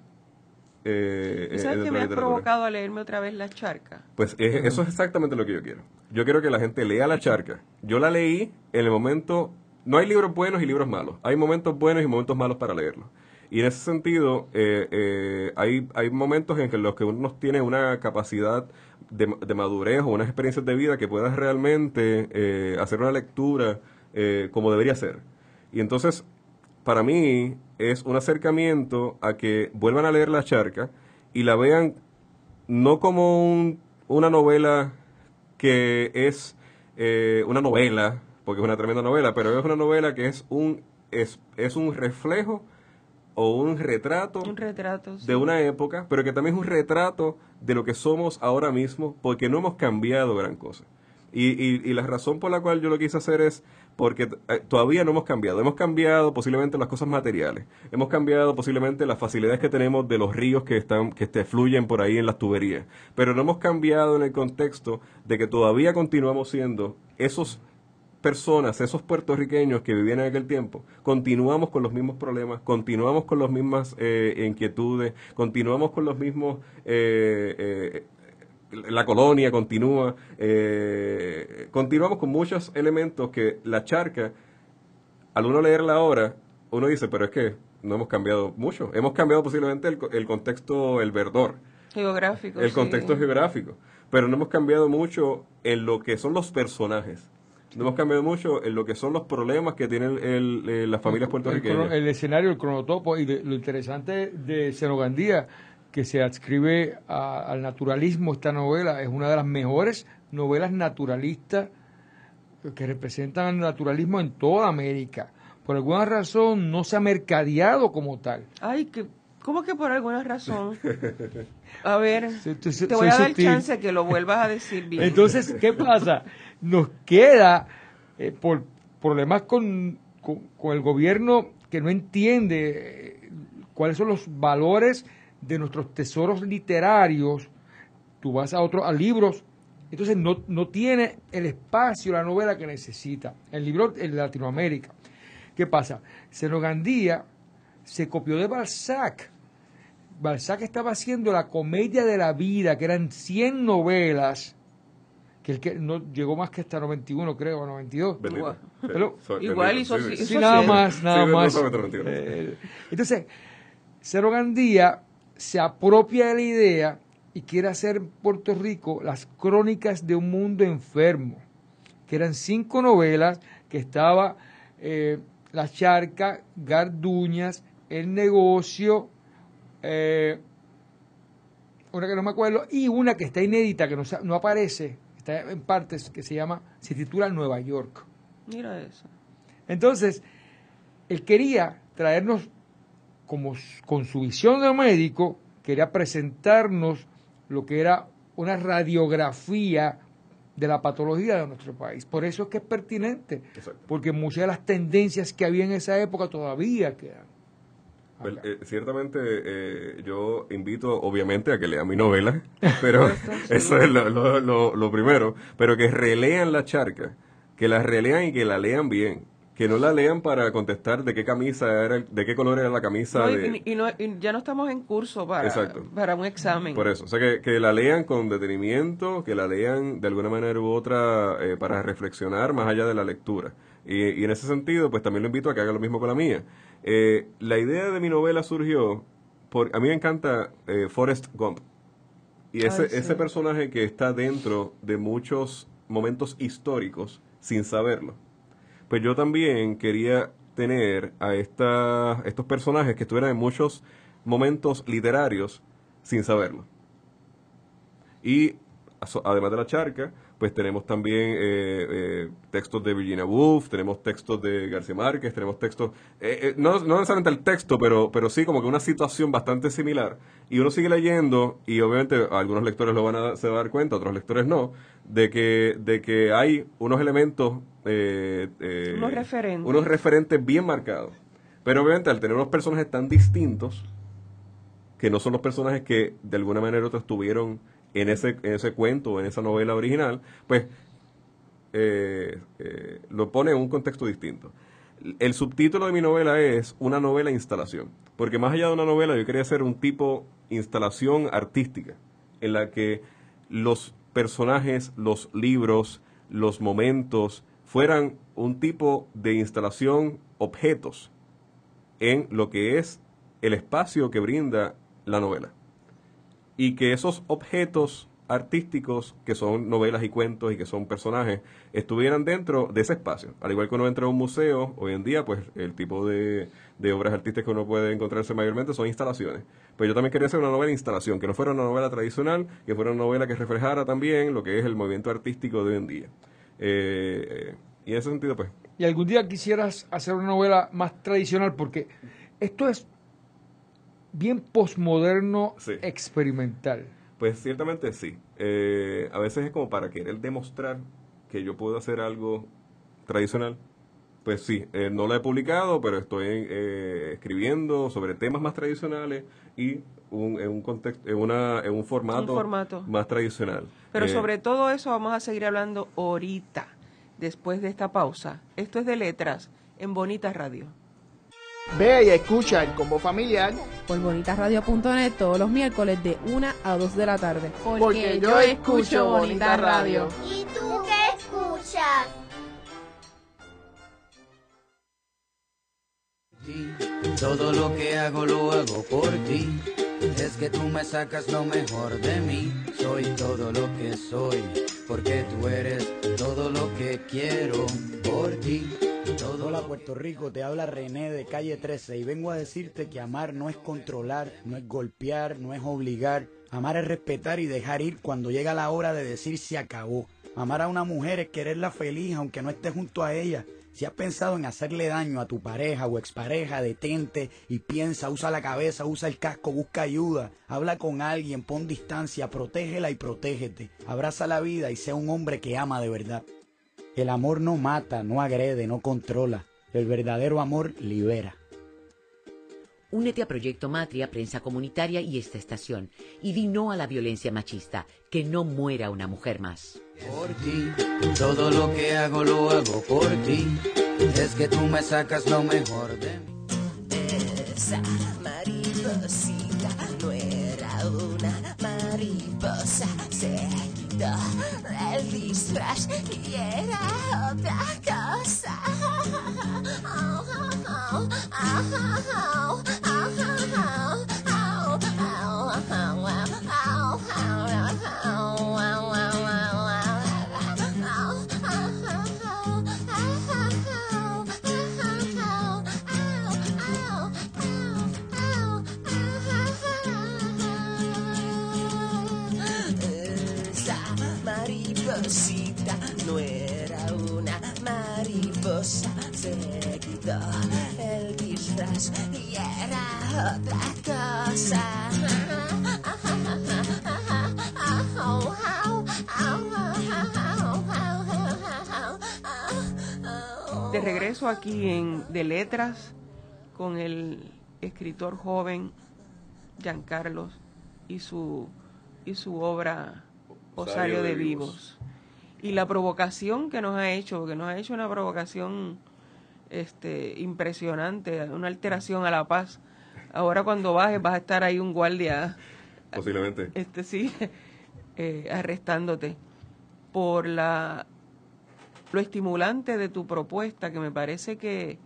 Eh, ¿Tú eh, ¿Sabes que me has literatura. provocado a leerme otra vez La Charca? Pues es- eso es exactamente lo que yo quiero. Yo quiero que la gente lea La Charca. Yo la leí en el momento... No hay libros buenos y libros malos. Hay momentos buenos y momentos malos para leerlos. Y en ese sentido, eh, eh, hay, hay momentos en que los que uno tiene una capacidad de, de madurez o unas experiencias de vida que puedas realmente eh, hacer una lectura eh, como debería ser. Y entonces, para mí, es un acercamiento a que vuelvan a leer La Charca y la vean no como un- una novela que es eh, una novela, porque es una tremenda novela, pero es una novela que es un, es, es un reflejo o un retrato Un retrato. sí. de una época, pero que también es un retrato de lo que somos ahora mismo, porque no hemos cambiado gran cosa. Y, y, y la razón por la cual yo lo quise hacer es porque eh, todavía no hemos cambiado. Hemos cambiado posiblemente las cosas materiales. Hemos cambiado posiblemente las facilidades que tenemos de los ríos que están que este, fluyen por ahí en las tuberías. Pero no hemos cambiado en el contexto de que todavía continuamos siendo esos personas, esos puertorriqueños que vivían en aquel tiempo, continuamos con los mismos problemas, continuamos con las mismas eh, inquietudes, continuamos con los mismos... eh, eh, la colonia continúa, continuamos con muchos elementos que la charca, al uno leerla ahora, uno dice, pero es que no hemos cambiado mucho, hemos cambiado posiblemente el, el contexto, el verdor, Geográfico. el sí. contexto geográfico, pero no hemos cambiado mucho en lo que son los personajes. No hemos cambiado mucho en lo que son los problemas que tienen el- eh, las familias El, puertorriqueñas. crono- el escenario, el cronotopo y de- lo interesante de Senogandía, que se adscribe a- al naturalismo esta novela, es una de las mejores novelas naturalistas que representan el naturalismo en toda América. Por alguna razón no se ha mercadeado como tal. Ay, que, ¿cómo que por alguna razón? A ver, Sí, tú- te voy a dar sutil. chance que lo vuelvas a decir bien. Entonces, ¿qué pasa? Nos queda, eh, por problemas con, con, el gobierno que no entiende eh, cuáles son los valores de nuestros tesoros literarios, tú vas a otros a libros, entonces no, no tiene el espacio, la novela que necesita. El libro en Latinoamérica. ¿Qué pasa? Senogandía se copió de Balzac. Balzac estaba haciendo la comedia de la vida, que eran 100 novelas, que el que no llegó más que hasta 91, creo, o 92. Bendito. Igual. Pero- Igual hizo- sí, sí. Nada más, nada más. solamente 91. Eh, entonces, Cero Gandía se apropia de la idea y quiere hacer en Puerto Rico las crónicas de un mundo enfermo, que eran cinco novelas que estaba eh, La Charca, Garduñas, El Negocio, eh, una que no me acuerdo, y una que está inédita, que no, no aparece, está en partes, que se llama, se titula Nueva York. Mira eso. Entonces, él quería traernos, como con su visión de médico, quería presentarnos lo que era una radiografía de la patología de nuestro país. Por eso es que es pertinente, Exacto. porque muchas de las tendencias que había en esa época todavía quedan. Pues, eh, ciertamente eh, yo invito obviamente a que lean mi novela, pero eso es lo, lo- lo- lo primero, pero que relean la charca, que la relean y que la lean bien, que no la lean para contestar de qué camisa era, de qué color era la camisa No, de... y, y no- y ya no estamos en curso para, Exacto. para un examen. Por eso, o sea, que, que la lean con detenimiento, que la lean de alguna manera u otra eh, para reflexionar más allá de la lectura. Y, y en ese sentido, pues también lo invito a que haga lo mismo con la mía. Eh, la idea de mi novela surgió, por, a mí me encanta eh, Forrest Gump. Y ese, Ay, sí. ese personaje que está dentro de muchos momentos históricos sin saberlo. Pues yo también quería tener a esta, estos personajes que estuvieran en muchos momentos literarios sin saberlo. Y además de la charca, pues tenemos también eh, eh, textos de Virginia Woolf, tenemos textos de García Márquez, tenemos textos, eh, no, no necesariamente el texto, pero, pero sí como que una situación bastante similar. Y uno sigue leyendo, y obviamente algunos lectores lo van a, se van a dar cuenta, otros lectores no, de que, de que hay unos elementos... eh, eh, Unos referentes. Unos referentes bien marcados. Pero obviamente al tener unos personajes tan distintos, que no son los personajes que de alguna manera u otra estuvieron en ese, en ese cuento, en esa novela original, pues eh, eh, lo pone en un contexto distinto. El subtítulo de mi novela es una novela instalación, porque más allá de una novela yo quería hacer un tipo instalación artística, en la que los personajes, los libros, los momentos fueran un tipo de instalación, objetos, en lo que es el espacio que brinda la novela. Y que esos objetos artísticos, que son novelas y cuentos y que son personajes, estuvieran dentro de ese espacio. Al igual que uno entra a un museo, hoy en día, pues el tipo de, de obras artísticas que uno puede encontrarse mayormente son instalaciones. Pero yo también quería hacer una novela instalación, que no fuera una novela tradicional, que fuera una novela que reflejara también lo que es el movimiento artístico de hoy en día. Eh, y en ese sentido, pues, Y algún día quisieras hacer una novela más tradicional, porque esto es bien posmoderno Sí. experimental. Pues ciertamente sí. Eh, a veces es como para querer demostrar que yo puedo hacer algo tradicional. Pues sí, eh, no lo he publicado, pero estoy eh, escribiendo sobre temas más tradicionales y un, en un contexto, en, una, en un formato, Un formato. más tradicional. Pero Eh, sobre todo eso vamos a seguir hablando ahorita, después de esta pausa. Esto es de letras en Bonita Radio. Ve y escucha el combo familiar. Por bonitasradio.net todos los miércoles de 1 a 2 de la tarde. Porque yo escucho Bonita Radio. ¿Y tú qué escuchas? Todo lo que hago lo hago por ti. Es que tú me sacas lo mejor de mí. Soy todo lo que soy, porque tú eres todo lo que quiero por ti. Hola Puerto Rico, te habla René de calle 13 y vengo a decirte que amar no es controlar, no es golpear, no es obligar. Amar es respetar y dejar ir cuando llega la hora de decir se acabó. Amar a una mujer es quererla feliz aunque no esté junto a ella. Si has pensado en hacerle daño a tu pareja o expareja, detente y piensa, usa la cabeza, usa el casco, busca ayuda, habla con alguien, pon distancia, protégela y protégete. Abraza la vida y sea un hombre que ama de verdad. El amor no mata, no agrede, no controla. El verdadero amor libera. Únete a Proyecto Matria, Prensa Comunitaria y esta estación. Y di no a la violencia machista. Que no muera una mujer más. por ti. Todo lo que hago lo hago por ti. Es que tú me sacas lo mejor de mí. esa mariposita no era una mariposa. Se quitó Straszkiera obrakosa. Au, au, au, au, au, au. Otra. De regreso aquí en De Letras con el escritor joven Giancarlos y su y su obra Osario de Vivos. Y la provocación que nos ha hecho, que nos ha hecho una provocación este impresionante, una alteración a la paz. Ahora cuando bajes vas a estar ahí un guardia Posiblemente. este sí, eh, arrestándote por la lo estimulante de tu propuesta, que me parece que,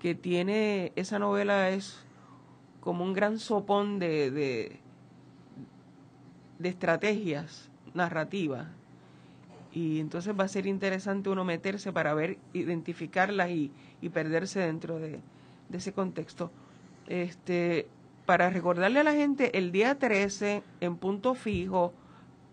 que tiene, esa novela es como un gran sopón de, de, de estrategias narrativas. Y entonces va a ser interesante uno meterse para ver, identificarlas y, y perderse dentro de, de ese contexto. Este, para recordarle a la gente, el día 13, en punto fijo,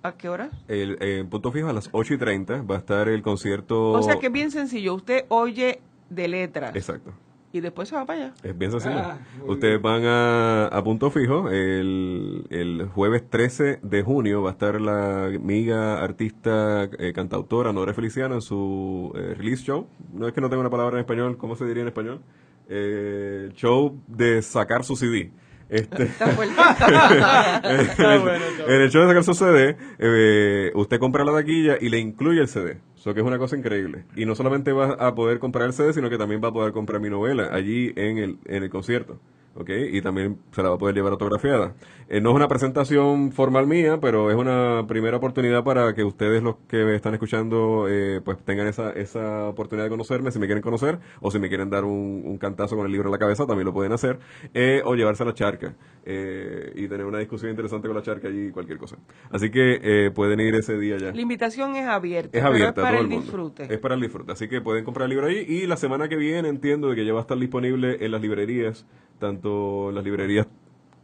¿a qué hora? El, eh, en punto fijo a las 8 y 30 va a estar el concierto. O sea que es bien sencillo, usted oye de letras Exacto. y después se va para allá. Es bien sencillo. Ah, muy Ustedes van a, a punto fijo. El, el jueves 13 de junio va a estar la amiga artista eh, cantautora Nora Feliciano en su eh, release show. No es que no tenga una palabra en español, ¿cómo se diría en español? Eh, show de sacar su CD. Este, Está fuerte. Está bueno, está en el show de sacar su CD, eh, usted compra la taquilla y le incluye el CD. Eso que es una cosa increíble. Y no solamente va a poder comprar el CD, sino que también va a poder comprar mi novela allí en el, en el concierto. ¿Ok? Y también se la va a poder llevar autografiada. Eh, no es una presentación formal mía, pero es una primera oportunidad para que ustedes, los que me están escuchando, eh, pues tengan esa, esa oportunidad de conocerme, si me quieren conocer, o si me quieren dar un, un cantazo con el libro en la cabeza, también lo pueden hacer, eh, o llevarse a la charca, eh, y tener una discusión interesante con la charca y cualquier cosa. Así que eh, pueden ir ese día ya. La invitación es abierta, Es pero abierta es para el el disfrute. Es para el disfrute. Así que pueden comprar el libro ahí. Y la semana que viene entiendo de que ya va a estar disponible en las librerías, tanto las librerías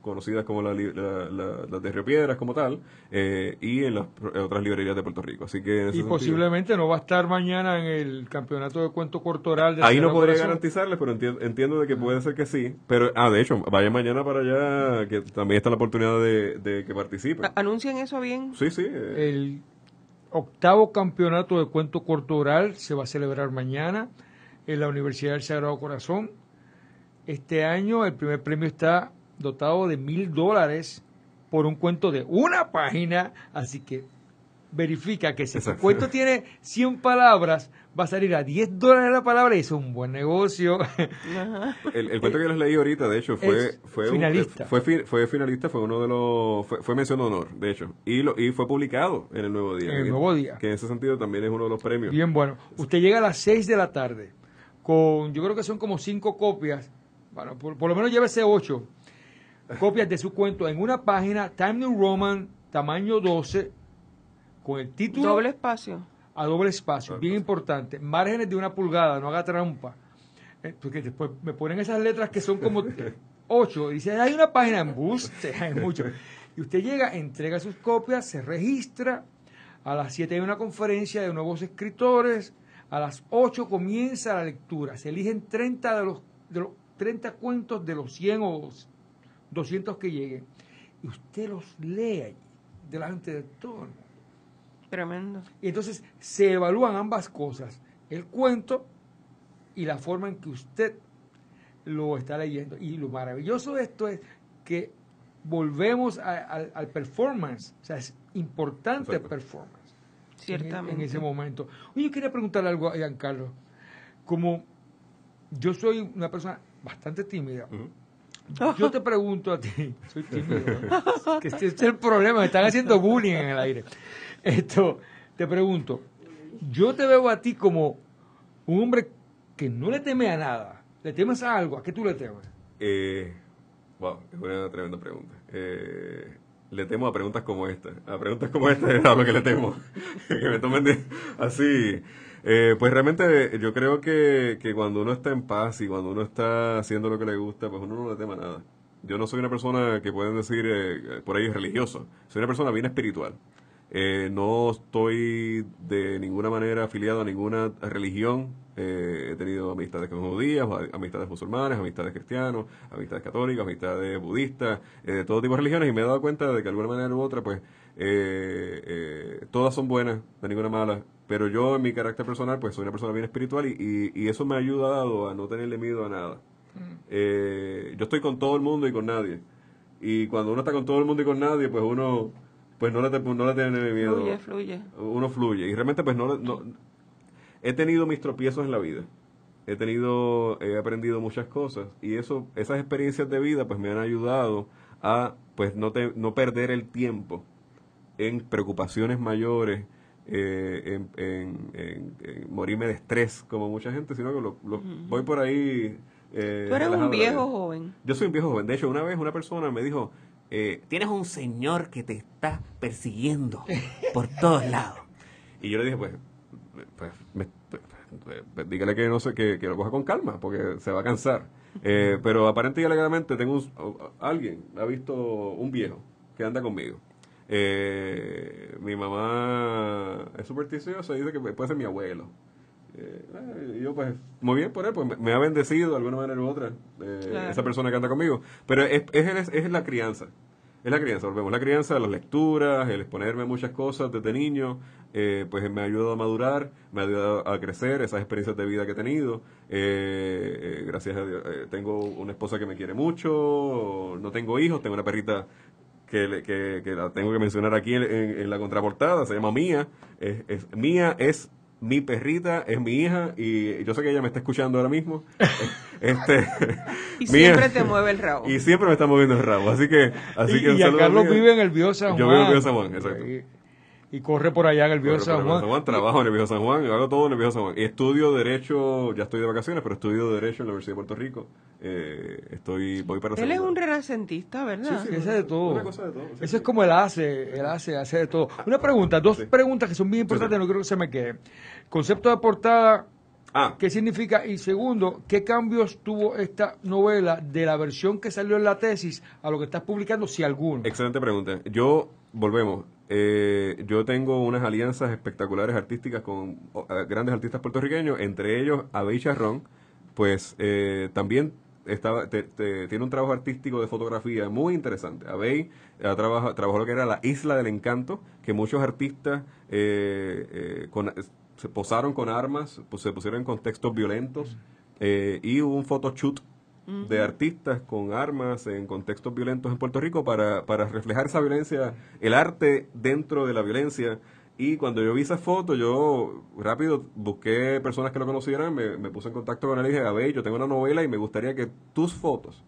conocidas como la, li- la- la- las de Río Piedras como tal, eh, y en las pro- otras librerías de Puerto Rico. Así que en Y sentido- posiblemente no va a estar mañana en el campeonato de cuento cortoral. De Ahí no podría garantizarles, pero enti- entiendo de que puede ser que sí. Pero, ah, de hecho, vaya mañana para allá, que también está la oportunidad de, de que participen. ¿Anuncian eso bien? Sí, sí. eh, El octavo campeonato de cuento corto oral se va a celebrar mañana en la Universidad del Sagrado Corazón. Este año el primer premio está dotado de mil dólares por un cuento de una página, así que verifica que si Exacto. cuento tiene 100 palabras, va a salir a 10 dólares la palabra y eso es un buen negocio. El, el cuento que les leí ahorita, de hecho, fue fue un- finalista. fue, fi- fue finalista, fue uno de los fue, fue mención de honor, de hecho, y lo y fue publicado en el Nuevo Día. En el Nuevo Día. Que en ese sentido también es uno de los premios. Bien bueno. Usted llega a las 6 de la tarde con, yo creo que son como 5 copias, bueno, por, por lo menos llévese 8 copias de su cuento en una página, Time New Roman, tamaño 12, con el título Doble espacio. a doble espacio, bien importante, márgenes de una pulgada, no haga trampa, Eh, porque después me ponen esas letras que son como 8 y dice, hay una página en buste, hay mucho. Y usted llega, entrega sus copias, se registra, a las 7 hay una conferencia de nuevos escritores, a las 8 comienza la lectura, se eligen 30 de los, de los 30 cuentos de los 100 o 200 que lleguen, y usted los lee allí, delante de todo el mundo. Tremendo. Y entonces se evalúan ambas cosas, el cuento y la forma en que usted lo está leyendo. Y lo maravilloso de esto es que volvemos a- al- al performance, o sea, es importante el performance. en- Ciertamente. En, ese momento. Oye, yo quería preguntarle algo a Giancarlo. Como yo soy una persona bastante tímida, Yo te pregunto a ti, soy tímido, ¿no? que este es el problema, me están haciendo bullying en el aire. Esto, te pregunto, yo te veo a ti como un hombre que no le teme a nada, le temes a algo, ¿a qué tú le temes? Eh, wow, es una tremenda pregunta. Eh, le temo a preguntas como esta. A preguntas como esta es a lo que le temo. que me tomen de- así. Eh, pues realmente yo creo que, que cuando uno está en paz y cuando uno está haciendo lo que le gusta, pues uno no le tema nada. Yo no soy una persona que pueden decir eh, por ahí religioso. Soy una persona bien espiritual. Eh, no estoy de ninguna manera afiliado a ninguna religión. Eh, he tenido amistades con judías, amistades musulmanes, amistades cristianos, amistades católicas, amistades budistas, eh, de todo tipo de religiones y me he dado cuenta de que de alguna manera u otra, pues, eh, eh, todas son buenas, de ninguna mala. Pero yo en mi carácter personal, pues soy una persona bien espiritual y, y- y eso me ha ayudado a no tenerle miedo a nada. Eh, yo estoy con todo el mundo y con nadie. Y cuando uno está con todo el mundo y con nadie, pues uno pues no le, no le tiene miedo. Fluye, fluye. Uno fluye. Y realmente pues no, no- he tenido mis tropiezos en la vida. He tenido, he aprendido muchas cosas y eso, esas experiencias de vida pues me han ayudado a pues no, te- no perder el tiempo en preocupaciones mayores, eh, en, en- en- en morirme de estrés como mucha gente, sino que lo, lo- voy por ahí. eh, Tú eres un viejo joven. Yo soy un viejo joven. De hecho, una vez una persona me dijo, eh, Tienes un señor que te está persiguiendo por todos lados. y yo le dije, pues, pues, me- pues, pues, dígale que no sé, que, que lo coja con calma, porque se va a cansar. Eh, pero aparente y alegadamente tengo un- alguien, ha visto un viejo que anda conmigo. Eh, mi mamá es supersticiosa dice que puede ser mi abuelo. Eh, yo pues muy bien por él, pues me, me ha bendecido de alguna manera u otra eh, Claro. esa persona que anda conmigo. Pero es, es, es la crianza. Es la crianza, volvemos. La crianza, las lecturas, el exponerme a muchas cosas desde niño, eh, pues me ha ayudado a madurar, me ha ayudado a crecer, esas experiencias de vida que he tenido. Eh, eh, gracias a Dios, tengo una esposa que me quiere mucho, no tengo hijos, tengo una perrita que, le- que, que la tengo que mencionar aquí en, en- en la contraportada, se llama Mía. Es, es- Mía es mi perrita, es mi hija y yo sé que ella me está escuchando ahora mismo. este, Y Mía- siempre te mueve el rabo. Y siempre me está moviendo el rabo, así que... Así y que y a Carlos vive en el San Juan. Yo vivo en el San Juan, exacto. Y, corre por allá en el Viejo San el Juan. trabajo en el Viejo San Juan, hago todo en el Viejo San Juan. Y estudio Derecho, ya estoy de vacaciones, pero estudio Derecho en la Universidad de Puerto Rico. Eh, estoy, voy para Él es un renacentista, ¿verdad? Sí, hace de todo. Una cosa de todo, sí, Eso es como él hace, él hace, hace de todo. Una pregunta, dos preguntas que son bien importantes, no quiero que se me queden. Concepto de portada, Ah. ¿qué significa? Y segundo, ¿qué cambios tuvo esta novela de la versión que salió en la tesis a lo que estás publicando, si alguno? Excelente pregunta. Yo, volvemos, eh, yo tengo unas alianzas espectaculares artísticas con eh, grandes artistas puertorriqueños, entre ellos Abey Charrón, pues eh, también estaba, te- te- tiene un trabajo artístico de fotografía muy interesante. Abey eh, trabaja- trabajó lo que era la Isla del Encanto, que muchos artistas con- se posaron con armas, pues, se pusieron en contextos violentos, eh, y hubo un photoshoot de artistas con armas en contextos violentos en Puerto Rico para, para reflejar esa violencia, el arte dentro de la violencia. Y cuando yo vi esa foto, yo rápido busqué personas que lo conocieran, me, me puse en contacto con él y dije, a ver, yo tengo una novela y me gustaría que tus fotos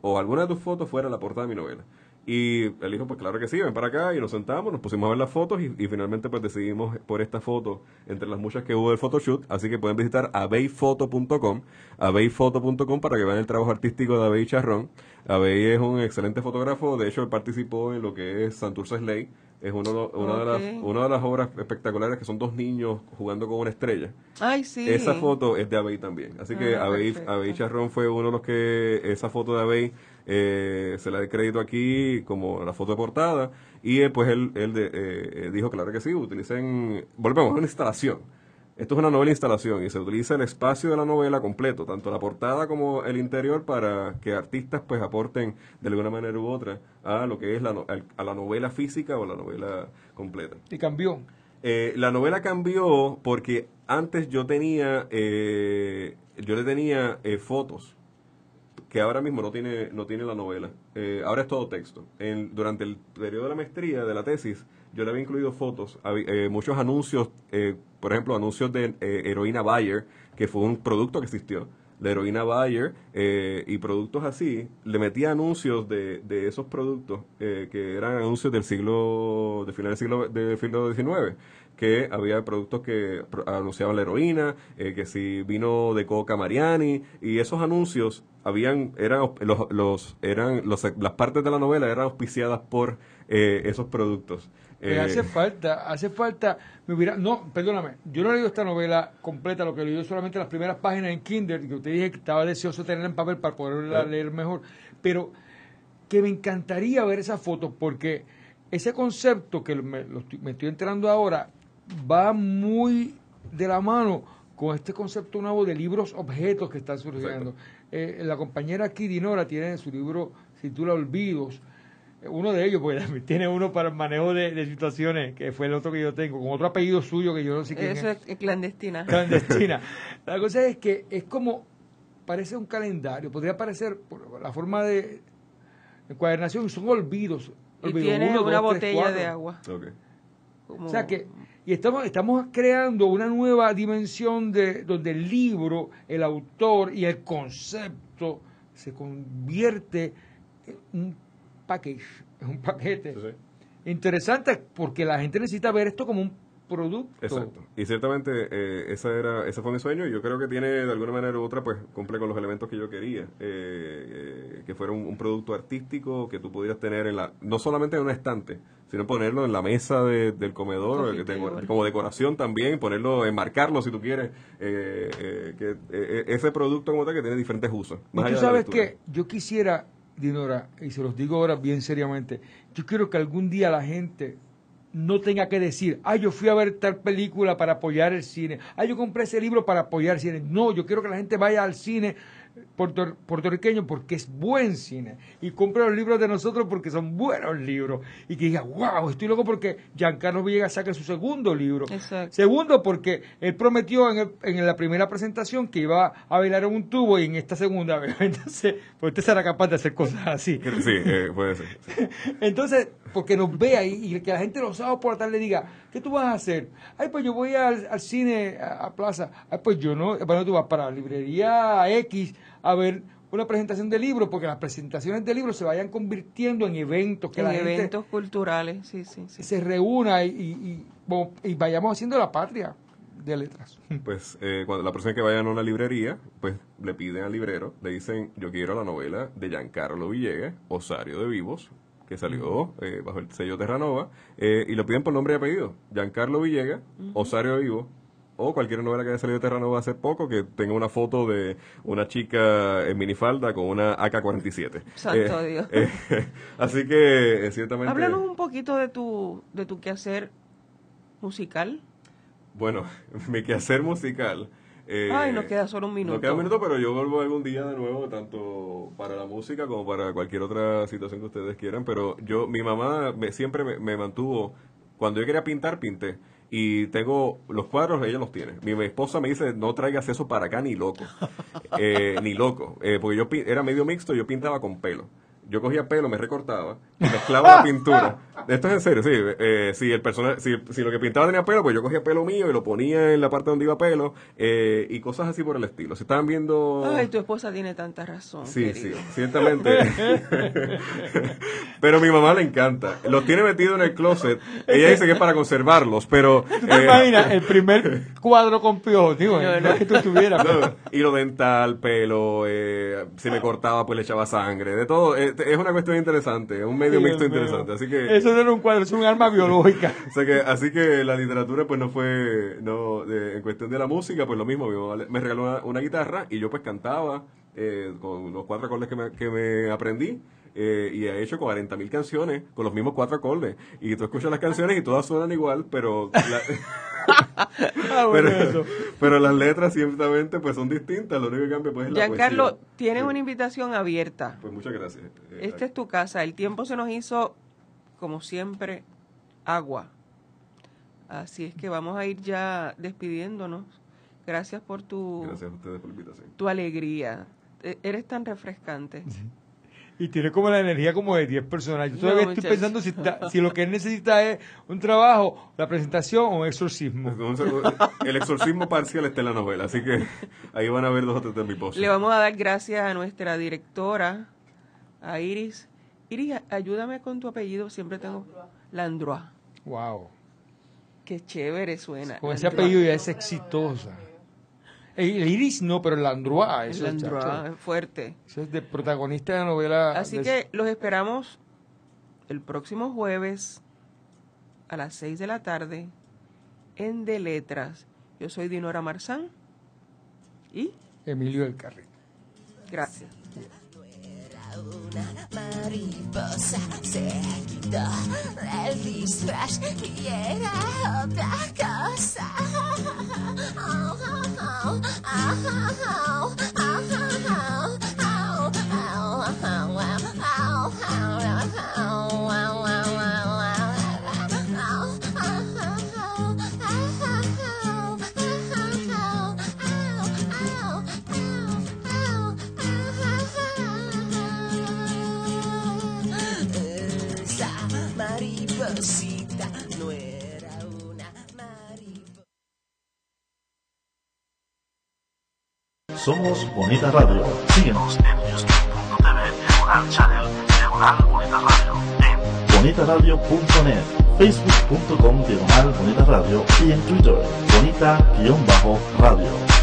o alguna de tus fotos fuera la portada de mi novela. Y él dijo, pues claro que sí, ven para acá y nos sentamos, nos pusimos a ver las fotos y, y finalmente pues decidimos por esta foto, entre las muchas que hubo del photoshoot, así que pueden visitar abeyfoto.com, abeyfoto.com para que vean el trabajo artístico de Abey Charrón. Abey es un excelente fotógrafo, de hecho él participó en lo que es Santurce Slay, es uno, de- una, de las, Ok. una de las obras espectaculares que son dos niños jugando con una estrella. Ay, sí. Esa foto es de Abey también. Así que Ah, Abey. Abey Charrón fue uno de los que esa foto de Abey eh, se la de crédito aquí como la foto de portada. Y eh, pues él, él de- eh, eh, dijo, claro que sí, utilicen, volvemos, es una instalación. Esto es una novela instalación y se utiliza el espacio de la novela completo, tanto la portada como el interior, para que artistas pues aporten de alguna manera u otra a lo que es la, a la novela física o la novela completa. Y cambió. Eh, la novela cambió porque antes yo tenía, eh, yo le tenía eh, fotos que ahora mismo no tiene, no tiene la novela. Eh, ahora es todo texto. En- durante el periodo de la maestría, de la tesis, yo le había incluido fotos, eh, muchos anuncios, eh, por ejemplo, anuncios de eh, heroína Bayer, que fue un producto que existió. la heroína Bayer eh, y productos así, le metía anuncios de, de esos productos eh, que eran anuncios del siglo, de final del siglo, del siglo XIX que había productos que anunciaban la heroína, eh, que si vino de coca Mariani, y esos anuncios habían, eran los, los eran los, las partes de la novela eran auspiciadas por eh, esos productos. Me Eh, hace falta, hace falta, me hubiera, no, perdóname, yo no he leído esta novela completa, lo que leí solamente las primeras páginas en Kindle, que te dije que estaba deseoso de tenerla en papel para poderla Claro. leer mejor, pero que me encantaría ver esas fotos porque ese concepto que me, me estoy enterando ahora va muy de la mano con este concepto nuevo de libros objetos que están surgiendo. Eh, la compañera aquí, Dinora, tiene su libro, titula Olvidos, eh, uno de ellos, pues también tiene uno para el manejo de, de situaciones, que fue el otro que yo tengo, con otro apellido suyo que yo no sé quién Eso es. es clandestina. Clandestina. La cosa es que es como, parece un calendario, podría parecer por la forma de encuadernación, son olvidos. Y tiene Uno, una dos, botella de agua. Como- O sea que, y estamos, estamos creando una nueva dimensión de donde el libro, el autor y el concepto se convierte en un package, en un paquete. Interesante porque la gente necesita ver esto como un producto. Exacto. Y ciertamente eh, esa era, ese fue mi sueño y yo creo que tiene de alguna manera u otra, pues cumple con los elementos que yo quería. Eh, eh, que fuera un, un producto artístico que tú pudieras tener en la, no solamente en un estante, sino ponerlo en la mesa de- del comedor, eh, de- como decoración también, ponerlo, enmarcarlo si tú quieres. Eh, eh, que eh, ese producto como tal que tiene diferentes usos. Y tú sabes que yo quisiera, Dinora, y se los digo ahora bien seriamente, yo quiero que algún día la gente no tenga que decir, ah, yo fui a ver tal película para apoyar el cine, ah, yo compré ese libro para apoyar el cine. No, yo quiero que la gente vaya al cine puerto- puertorriqueño porque es buen cine y compre los libros de nosotros porque son buenos libros y que diga, wow, estoy loco porque Giancarlo Villegas saca su segundo libro. Segundo, porque él prometió en, el- en la primera presentación que iba a bailar en un tubo y en esta segunda. Entonces, pues usted será capaz de hacer cosas así. Sí, eh, puede ser. sí. Entonces, porque nos vea y, y que la gente los sábados por la tarde diga, ¿qué tú vas a hacer? Ay, pues yo voy al, al cine, a, a plaza. Ay, pues yo no. Bueno, tú vas para la librería X a ver una presentación de libros, porque las presentaciones de libros se vayan convirtiendo en eventos, que en la gente eventos culturales, sí, sí, sí. se reúna y, y, y, vayamos haciendo la patria de letras. Pues eh, cuando la persona que vayan a una librería, pues le piden al librero, le dicen, yo quiero la novela de Giancarlo Villegas, Osario de Vivos, que salió eh, bajo el sello Terranova, eh, y lo piden por nombre y apellido. Giancarlo Villegas, Osario de Vivos, o cualquier novela que haya salido de Terranova hace poco que tenga una foto de una chica en minifalda con una AK-47. Santo Eh, Dios. eh, así que, eh, ciertamente... Háblanos un poquito de tu, de tu quehacer musical. Bueno, mi quehacer musical. eh, Ay, nos queda solo un minuto. Nos queda un minuto, pero yo vuelvo algún día de nuevo, tanto para la música como para cualquier otra situación que ustedes quieran. Pero yo, mi mamá me- siempre me, me mantuvo, cuando yo quería pintar, pinté. Y tengo los cuadros, ella los tiene. Mi, mi esposa me dice, no traigas eso para acá ni loco. Eh, ni loco. Eh, porque yo era medio mixto, yo pintaba con pelo. Yo cogía pelo, me recortaba y mezclaba la pintura. Esto es en serio, sí. Eh, si el personal, si, si lo que pintaba tenía pelo, pues yo cogía pelo mío y lo ponía en la parte donde iba pelo eh, y cosas así por el estilo. Si estaban viendo... Ay, tu esposa tiene tanta razón. Sí, sí, ciertamente. pero a mi mamá le encanta. Los tiene metidos en el closet. Ella dice que es para conservarlos, pero... ¿Tú te eh, imaginas el primer cuadro con piojos? Digo, No, no, es que tú tuvieras. no, hilo dental, pelo, eh, si me cortaba pues le echaba sangre, de todo. Es una cuestión interesante, es un medio Sí, mixto interesante. Así que... Eso no era un cuadro, es un arma biológica. O sea que, así que la literatura pues no fue, no, de- en cuestión de la música pues lo mismo, mi mamá le- me regaló una, una guitarra y yo pues cantaba eh, con los cuatro acordes que me, que me aprendí eh, y he hecho 40 mil canciones con los mismos cuatro acordes y tú escuchas las canciones y todas suenan igual, pero... la- Ah, bueno, pero, eso. pero las letras ciertamente pues son distintas, lo único que cambia pues es la Giancarlo, poesía. tienes Sí. una invitación abierta. Pues muchas gracias. Eh, Esta es tu casa. El tiempo se nos hizo, como siempre, agua. Así es que vamos a ir ya despidiéndonos. Gracias por tu, Gracias a ustedes por la invitación. tu alegría. E- Eres tan refrescante. Y tiene como la energía como de 10 personas. Yo todavía No, estoy muchacho. pensando si, está- si lo que él necesita es un trabajo, la presentación o un exorcismo. El exorcismo parcial está en la novela, así que ahí van a ver dos o tres de mi pose. Le vamos a dar gracias a nuestra directora, a Iris. Iris, ayúdame con tu apellido, siempre tengo Landroa. Wow. Qué chévere suena. Con ese apellido ya es exitosa. El, Iris no, pero el Landroa. Eso, El chacho, es fuerte. eso es de protagonista de la novela. Así de- que los esperamos el próximo jueves a las 6 de la tarde en De Letras. Yo soy Dinora Marzán y Emilio del Carril. gracias. Mariposa se quitó el disfraz y era otra cosa. Oh, oh, oh, oh, oh, oh, oh, oh, oh. Somos Bonita Radio. Síguenos en diagonal channel, Bonita Radio, en bonitaradio.net, facebook.com, diagonal Radio y en Twitter, bonita-radio.